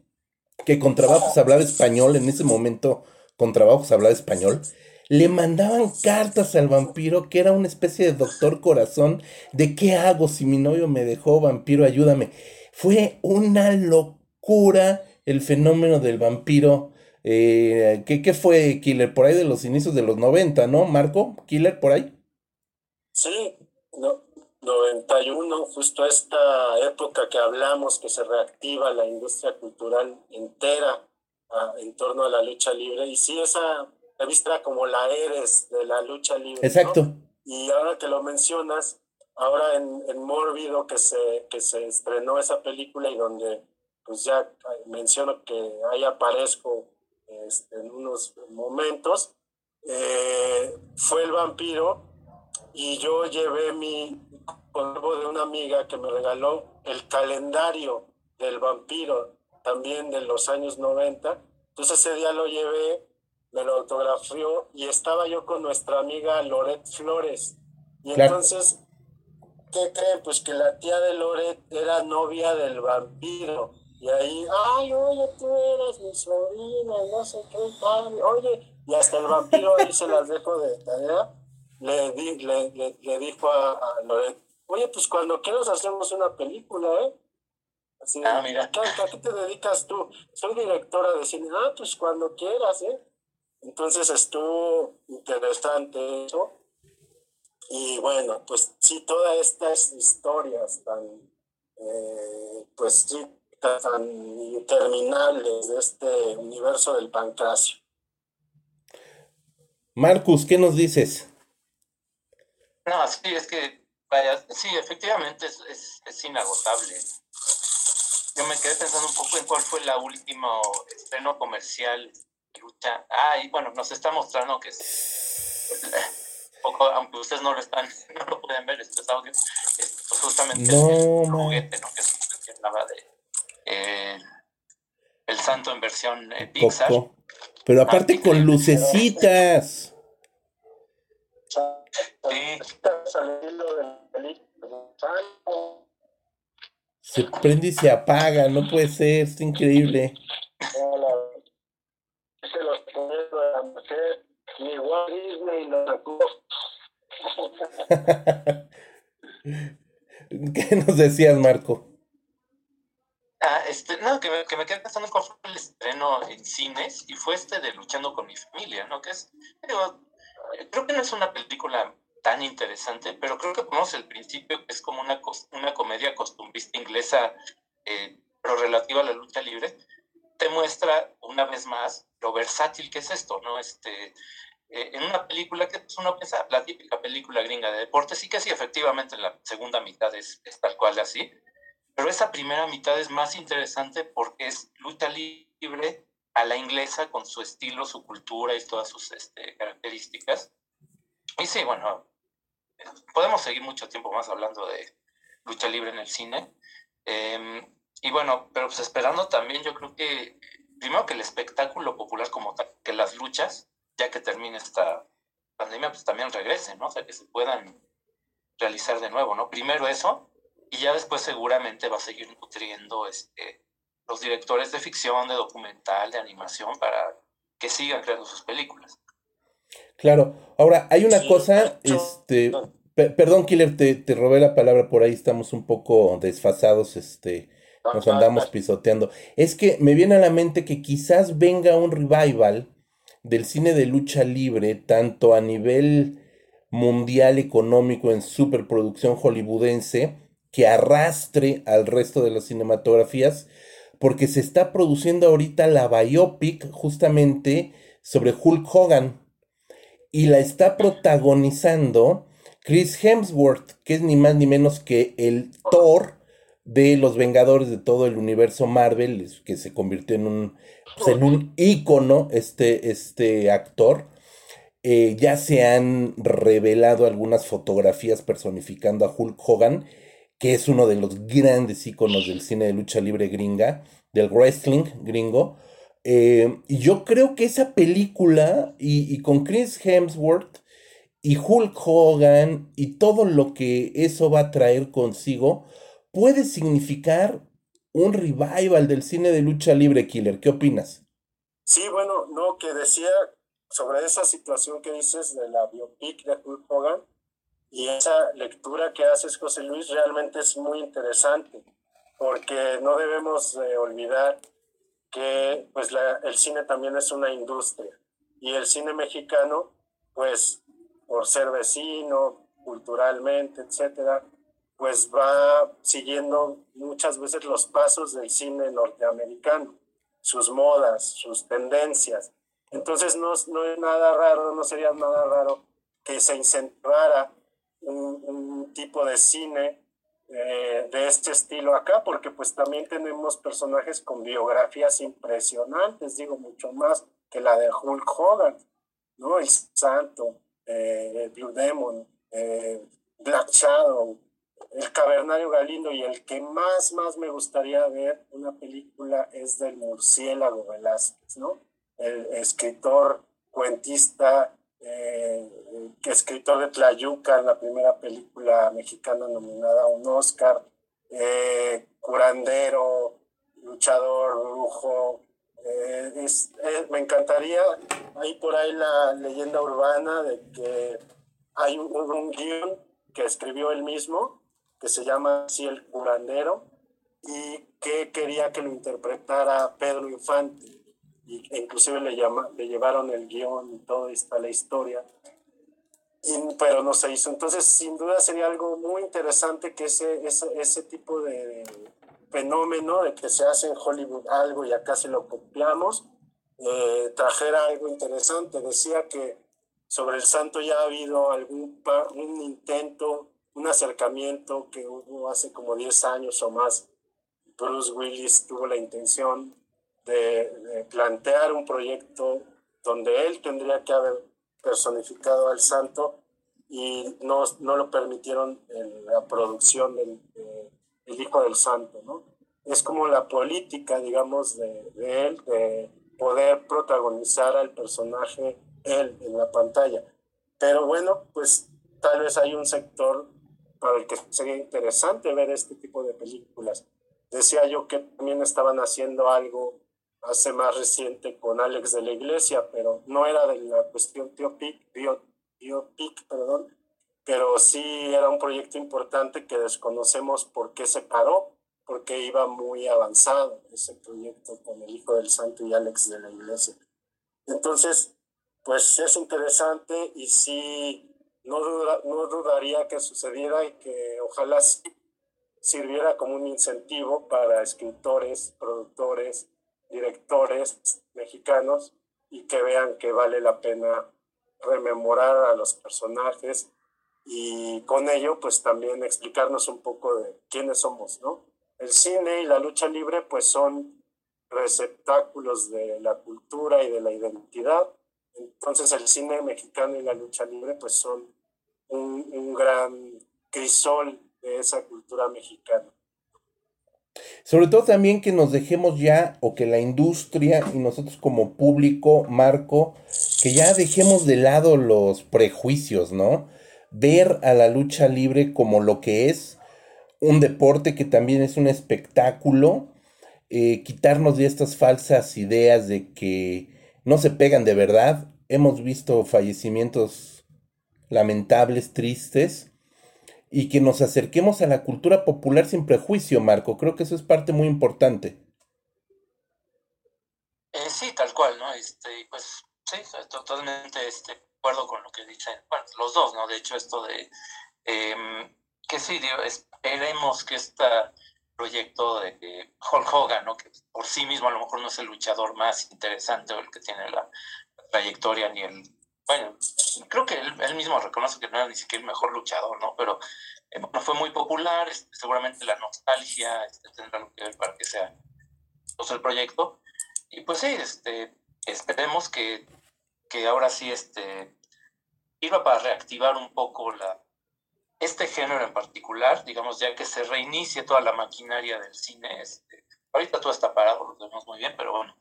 que con trabajos hablaba español, en ese momento con trabajos hablaba español, le mandaban cartas al vampiro, que era una especie de doctor corazón, de qué hago si mi novio me dejó, vampiro, ayúdame. Fue una locura el fenómeno del vampiro. Eh, ¿qué, ¿Qué fue Killer? Por ahí de los inicios de los 90, ¿no, Marco? ¿Killer por ahí? Sí, no, 91, justo esta época que hablamos, que se reactiva la industria cultural entera ah, en torno a la lucha libre. Y sí, esa revista como la Eres de la lucha libre. Exacto. Y ahora que lo mencionas, ahora en, en Mórbido que se, que se estrenó esa película y donde pues ya menciono que ahí aparezco este, en unos momentos, eh, fue el vampiro y yo llevé mi polvo de una amiga que me regaló el calendario del vampiro, también de los años 90. Entonces ese día lo llevé, me lo autografió y estaba yo con nuestra amiga Loret Flores. Y entonces, ¿qué creen? Pues que la tía de Loret era novia del vampiro. Y ahí, ay, oye, tú eres mi sobrina, no sé qué, padre. Oye, y hasta el vampiro ahí se las dejo de tarea le, di, le, le, dijo a, a, Loret, oye, pues cuando quieras hacemos una película, ¿eh? Así, ah, mira. ¿a, qué, ¿a qué te dedicas tú? Soy directora de cine. Ah, pues cuando quieras, ¿eh? Entonces estuvo interesante eso. Y bueno, pues sí, todas estas historias tan, eh, pues sí, tan interminables de este universo del pancracio. Marcus, ¿qué nos dices? No, sí, es que, vaya, sí, efectivamente es, es, es, inagotable. Yo me quedé pensando un poco en cuál fue la última estreno comercial lucha. Ah, y bueno, nos está mostrando que es, poco, aunque ustedes no lo están, no lo pueden ver, esto es audio, es pues, justamente no, el, juguete, ¿no? Que se hablaba de eh, el santo en versión eh, Pixar. Pero aparte con lucecitas. Se prende y se apaga, no puede ser, es increíble. ¿Qué nos decías, Marco? Ah, este, no, que me, que me quedé pensando cuál fue el estreno en cines y fue este de Luchando con mi familia, ¿no? Que es, digo, creo que no es una película tan interesante, pero creo que ponemos el principio, es como una, una comedia costumbrista inglesa, eh, pero relativa a la lucha libre, te muestra una vez más lo versátil que es esto, ¿no? Este, eh, en una película que pues, uno piensa, la típica película gringa de deportes, sí que sí, efectivamente la segunda mitad es, es tal cual así, pero esa primera mitad es más interesante porque es lucha libre a la inglesa con su estilo, su cultura y todas sus este, características. Y sí, bueno, podemos seguir mucho tiempo más hablando de lucha libre en el cine. Eh, y bueno, pero pues esperando también, yo creo que, primero que el espectáculo popular como tal, que las luchas, ya que termine esta pandemia, pues también regresen, ¿no? O sea, que se puedan realizar de nuevo, ¿no? Primero eso, y ya después seguramente va a seguir nutriendo este, los directores de ficción, de documental, de animación, para que sigan creando sus películas. Claro, ahora hay una cosa, este, perdón Killer, te, te, robé la palabra por ahí, estamos un poco desfasados, este, nos andamos pisoteando. Es que me viene a la mente que quizás venga un revival del cine de lucha libre, tanto a nivel mundial económico en superproducción hollywoodense, que arrastre al resto de las cinematografías, porque se está produciendo ahorita la biopic justamente sobre Hulk Hogan y la está protagonizando Chris Hemsworth, que es ni más ni menos que el Thor de los Vengadores de todo el universo Marvel, que se convirtió en un, pues, en un ícono este, este actor. Eh, ya se han revelado algunas fotografías personificando a Hulk Hogan, que es uno de los grandes íconos del cine de lucha libre gringa, del wrestling gringo. Eh, y yo creo que esa película, y, con Chris Hemsworth, y Hulk Hogan, y todo lo que eso va a traer consigo, puede significar un revival del cine de lucha libre, Killer. ¿Qué opinas? Sí, bueno, no, que decía sobre esa situación que dices de la biopic de Hulk Hogan y esa lectura que haces, José Luis, realmente es muy interesante, porque no debemos olvidar que pues el cine también es una industria y el cine mexicano, pues por ser vecino, culturalmente, etcétera, pues va siguiendo muchas veces los pasos del cine norteamericano, sus modas, sus tendencias. Entonces no, no es nada raro, no sería nada raro que se incentivara un, tipo de cine eh, de este estilo acá, porque pues también tenemos personajes con biografías impresionantes, digo, mucho más que la de Hulk Hogan, ¿no? El Santo, eh, Blue Demon, eh, Black Shadow, El Cavernario Galindo y el que más, más me gustaría ver una película es del Murciélago Velázquez, ¿no? el escritor, cuentista, eh, escritor de Tlayuca, la primera película mexicana nominada a un Oscar, eh, curandero, luchador, brujo. Eh, me encantaría, hay por ahí la leyenda urbana de que hay un, un guion que escribió él mismo, que se llama así El curandero, y que quería que lo interpretara Pedro Infante y, e inclusive le, llama, le llevaron el guion y todo, está la historia, pero no se hizo. Entonces, sin duda sería algo muy interesante que ese, ese, ese tipo de fenómeno de que se hace en Hollywood algo y acá se lo copiamos, eh, trajera algo interesante. Decía que sobre el santo ya ha habido algún un intento, un acercamiento que hubo hace como 10 años o más. Bruce Willis tuvo la intención de, plantear un proyecto donde él tendría que haber personificado al santo y no, no lo permitieron la producción del el Hijo del Santo, ¿no? Es como la política, digamos, de, de, él, de poder protagonizar al personaje él en la pantalla. Pero bueno, pues tal vez hay un sector para el que sería interesante ver este tipo de películas. Decía yo que también estaban haciendo algo hace más reciente con Alex de la Iglesia, pero no era de la cuestión biopic, biopic, perdón, pero sí era un proyecto importante que desconocemos por qué se paró, porque iba muy avanzado ese proyecto con el Hijo del Santo y Alex de la Iglesia. Entonces, pues es interesante y sí, no, no dudaría que sucediera y que ojalá sirviera como un incentivo para escritores, productores, directores mexicanos y que vean que vale la pena rememorar a los personajes y con ello pues también explicarnos un poco de quiénes somos, ¿no? El cine y la lucha libre pues son receptáculos de la cultura y de la identidad. Entonces el cine mexicano y la lucha libre pues son un, un gran crisol de esa cultura mexicana. Sobre todo también que nos dejemos ya, o que la industria y nosotros como público, Marco, que ya dejemos de lado los prejuicios, ¿no? Ver a la lucha libre como lo que es, un deporte que también es un espectáculo, eh, quitarnos de estas falsas ideas de que no se pegan de verdad. Hemos visto fallecimientos lamentables, tristes, y que nos acerquemos a la cultura popular sin prejuicio, Marco. Creo que eso es parte muy importante. Eh, sí, tal cual, ¿no? Este, pues sí, totalmente este, de acuerdo con lo que dicen bueno, los dos, ¿no? De hecho, esto de em, que sí, digo, esperemos que este proyecto de Hulk Hogan, ¿no? Que por sí mismo a lo mejor no es el luchador más interesante o el que tiene la, trayectoria ni el bueno, creo que él, mismo reconoce que no era ni siquiera el mejor luchador, ¿no? Pero eh, bueno, fue muy popular, este, seguramente la nostalgia este, tendrá que ver para que sea pues, el proyecto. Y pues sí, este, esperemos que, que ahora sí este, iba para reactivar un poco la, este género en particular, digamos, ya que se reinicie toda la maquinaria del cine. Este, ahorita todo está parado, lo vemos muy bien, pero bueno,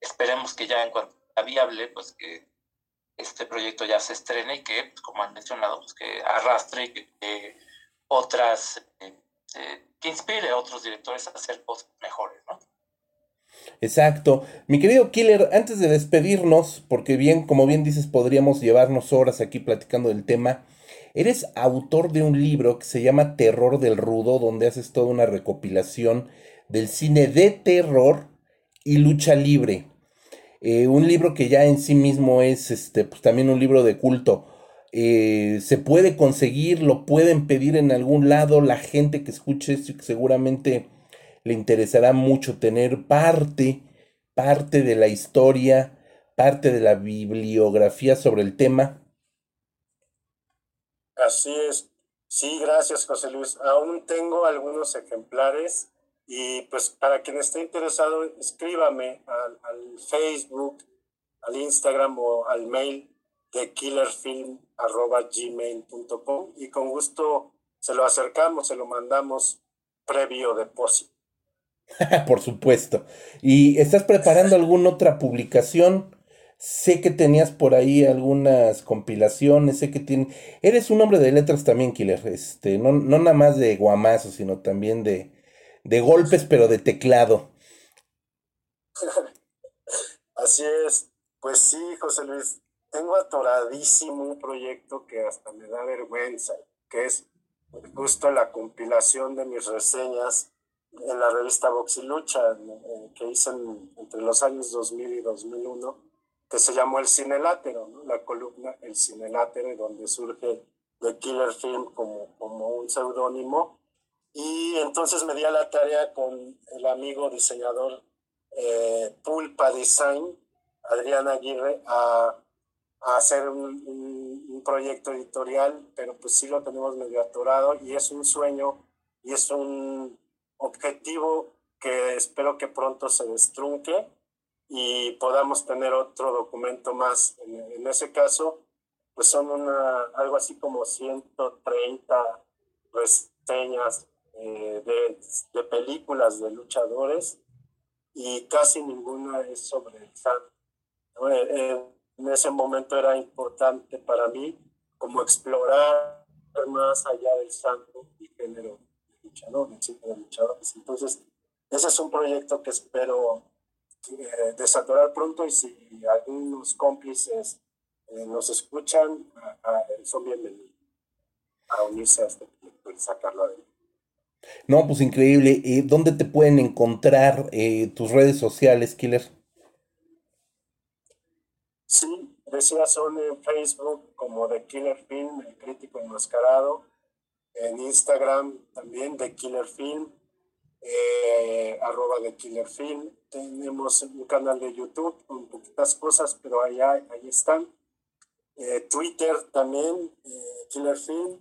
esperemos que ya en cuanto a viable, pues que este proyecto ya se estrene y que, pues, como han mencionado, pues que arrastre y que, otras, eh, eh, que inspire a otros directores a hacer cosas mejores, ¿no? Exacto. Mi querido Killer, antes de despedirnos, porque bien, como bien dices, podríamos llevarnos horas aquí platicando del tema, eres autor de un libro que se llama Terror del Rudo, donde haces toda una recopilación del cine de terror y lucha libre. Eh, un libro que ya en sí mismo es este, pues, también un libro de culto. Eh, se puede conseguir, lo pueden pedir en algún lado, la gente que escuche esto seguramente le interesará mucho tener parte, parte de la historia, parte de la bibliografía sobre el tema. Así es. Sí, gracias José Luis. Aún tengo algunos ejemplares y pues para quien esté interesado, escríbame al, Facebook, al Instagram o al mail de killerfilm.gmail.com y con gusto se lo acercamos, se lo mandamos previo depósito. Por supuesto. ¿Y estás preparando alguna otra publicación? Sé que tenías por ahí algunas compilaciones, sé que tienes... Eres un hombre de letras también, Killer. Este, no, no nada más de guamazo, sino también de, de golpes, pero de teclado. Así es. Pues sí, José Luis, tengo atoradísimo un proyecto que hasta me da vergüenza, que es justo la compilación de mis reseñas en la revista Boxilucha, eh, que hice entre los años 2000 y 2001, que se llamó El Cinelátero, ¿no? la columna El Cinelátero, donde surge The Killer Film como, como un seudónimo y entonces me di a la tarea con el amigo diseñador eh, Pulpa Design, Adrián Aguirre, a, hacer un, proyecto editorial, pero pues sí lo tenemos medio atorado y es un sueño y es un objetivo que espero que pronto se destrunque y podamos tener otro documento más. En, ese caso, pues son una, algo así como 130 reseñas eh, de, películas de luchadores y casi ninguna es sobre el santo. Eh, en ese momento era importante para mí como explorar más allá del santo y género de luchadores, de luchadores. Entonces, ese es un proyecto que espero eh, desatorar pronto y si algunos cómplices nos escuchan, son bienvenidos a unirse a este proyecto y sacarlo adelante. No, pues increíble. Eh, ¿Dónde te pueden encontrar eh, tus redes sociales, Killer? Sí, decía son en Facebook como The Killer Film, el crítico enmascarado. En Instagram también The Killer Film, eh, arroba The Killer Film. Tenemos un canal de YouTube con poquitas cosas, pero ahí, ahí están. Twitter también, Killer Film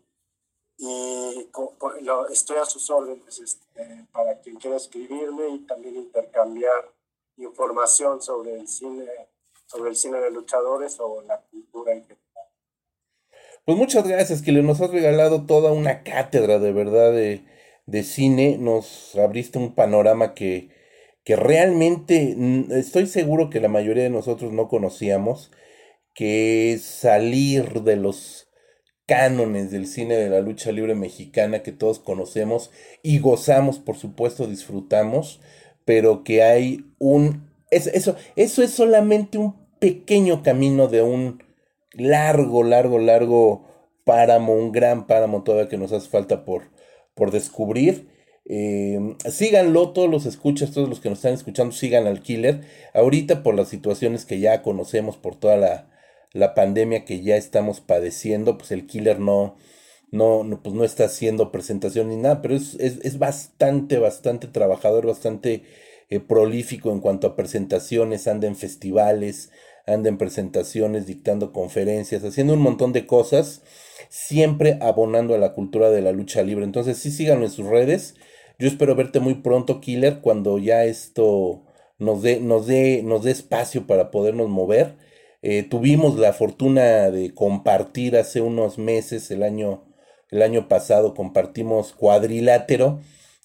y lo, estoy a sus órdenes este, para quien quiera escribirme y también intercambiar información sobre el cine, sobre el cine de luchadores o la cultura en general. Pues muchas gracias, que nos has regalado toda una cátedra de verdad de, de cine, nos abriste un panorama que, que realmente estoy seguro que la mayoría de nosotros no conocíamos, que es salir de los cánones del cine de la lucha libre mexicana que todos conocemos y gozamos, por supuesto, disfrutamos, pero que hay un... eso, eso es solamente un pequeño camino de un largo, largo, largo páramo, un gran páramo todavía que nos hace falta por, por descubrir. Eh, síganlo, todos los escuchas, todos los que nos están escuchando, sigan al killer. Ahorita por las situaciones que ya conocemos, por toda la, la pandemia que ya estamos padeciendo, pues el killer no, no, no, pues no está haciendo presentación ni nada, pero es, es, bastante, bastante trabajador, bastante eh, prolífico en cuanto a presentaciones, anda en festivales, anda en presentaciones, dictando conferencias, haciendo un montón de cosas, siempre abonando a la cultura de la lucha libre. Entonces sí síganlo en sus redes. Yo espero verte muy pronto, Killer, cuando ya esto nos dé, nos dé, nos dé espacio para podernos mover. Eh, tuvimos la fortuna de compartir hace unos meses, el año, el año pasado, compartimos cuadrilátero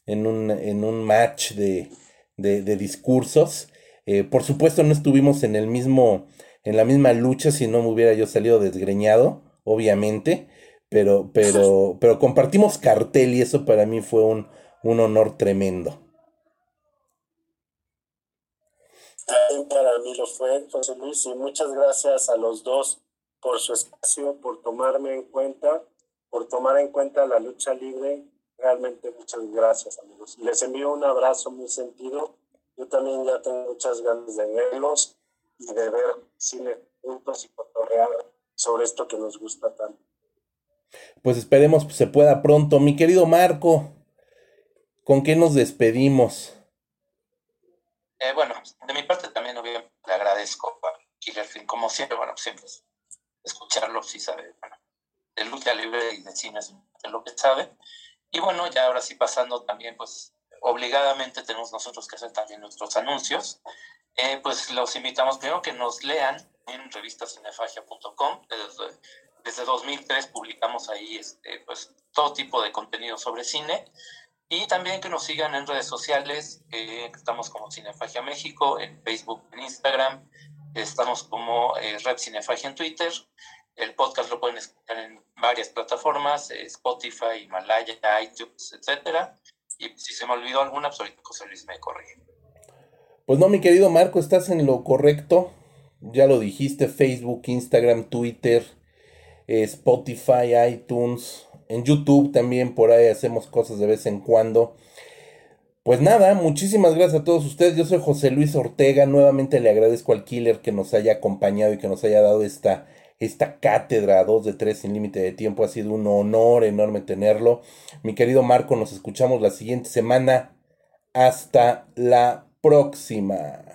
en un, en un match de, de, discursos. Eh, por supuesto no estuvimos en el mismo, en la misma lucha si no me hubiera yo salido desgreñado, obviamente, pero, pero, pero compartimos cartel y eso para mí fue un, un honor tremendo. para mí lo fue, José Luis, y muchas gracias a los dos por su espacio, por tomarme en cuenta, por tomar en cuenta la lucha libre Realmente muchas gracias, amigos. Les envío un abrazo muy sentido. Yo también ya tengo muchas ganas de verlos y de ver cine juntos y cotorrear sobre esto que nos gusta tanto. Pues esperemos que se pueda pronto. Mi querido Marco, ¿con qué nos despedimos? Eh, bueno, de mi parte también obviamente le agradezco a Killer Film, como siempre, bueno, siempre escucharlo, si sabe, bueno, de lucha libre y de cine es lo que sabe. Y bueno, ya ahora sí pasando también, pues obligadamente tenemos nosotros que hacer también nuestros anuncios. Eh, pues los invitamos primero que nos lean en revistacinefagia.com. Desde, desde 2003 publicamos ahí este, pues, todo tipo de contenido sobre cine. Y también que nos sigan en redes sociales. Eh, estamos como Cinefagia México, en Facebook, en Instagram. Estamos como eh, Cinefagia en Twitter. El podcast lo pueden escuchar en varias plataformas, eh, Spotify, Himalaya, iTunes, etcétera. Y si se me olvidó alguna, pues ahorita José Luis me corrige. Pues no, mi querido Marco, estás en lo correcto. Ya lo dijiste, Facebook, Instagram, Twitter, eh, Spotify, iTunes, en YouTube también por ahí hacemos cosas de vez en cuando. Pues nada, muchísimas gracias a todos ustedes. Yo soy José Luis Ortega. Nuevamente le agradezco al Killer que nos haya acompañado y que nos haya dado esta esta cátedra 2 de 3 sin límite de tiempo. Ha sido un honor enorme tenerlo. Mi querido Marco, nos escuchamos la siguiente semana. Hasta la próxima.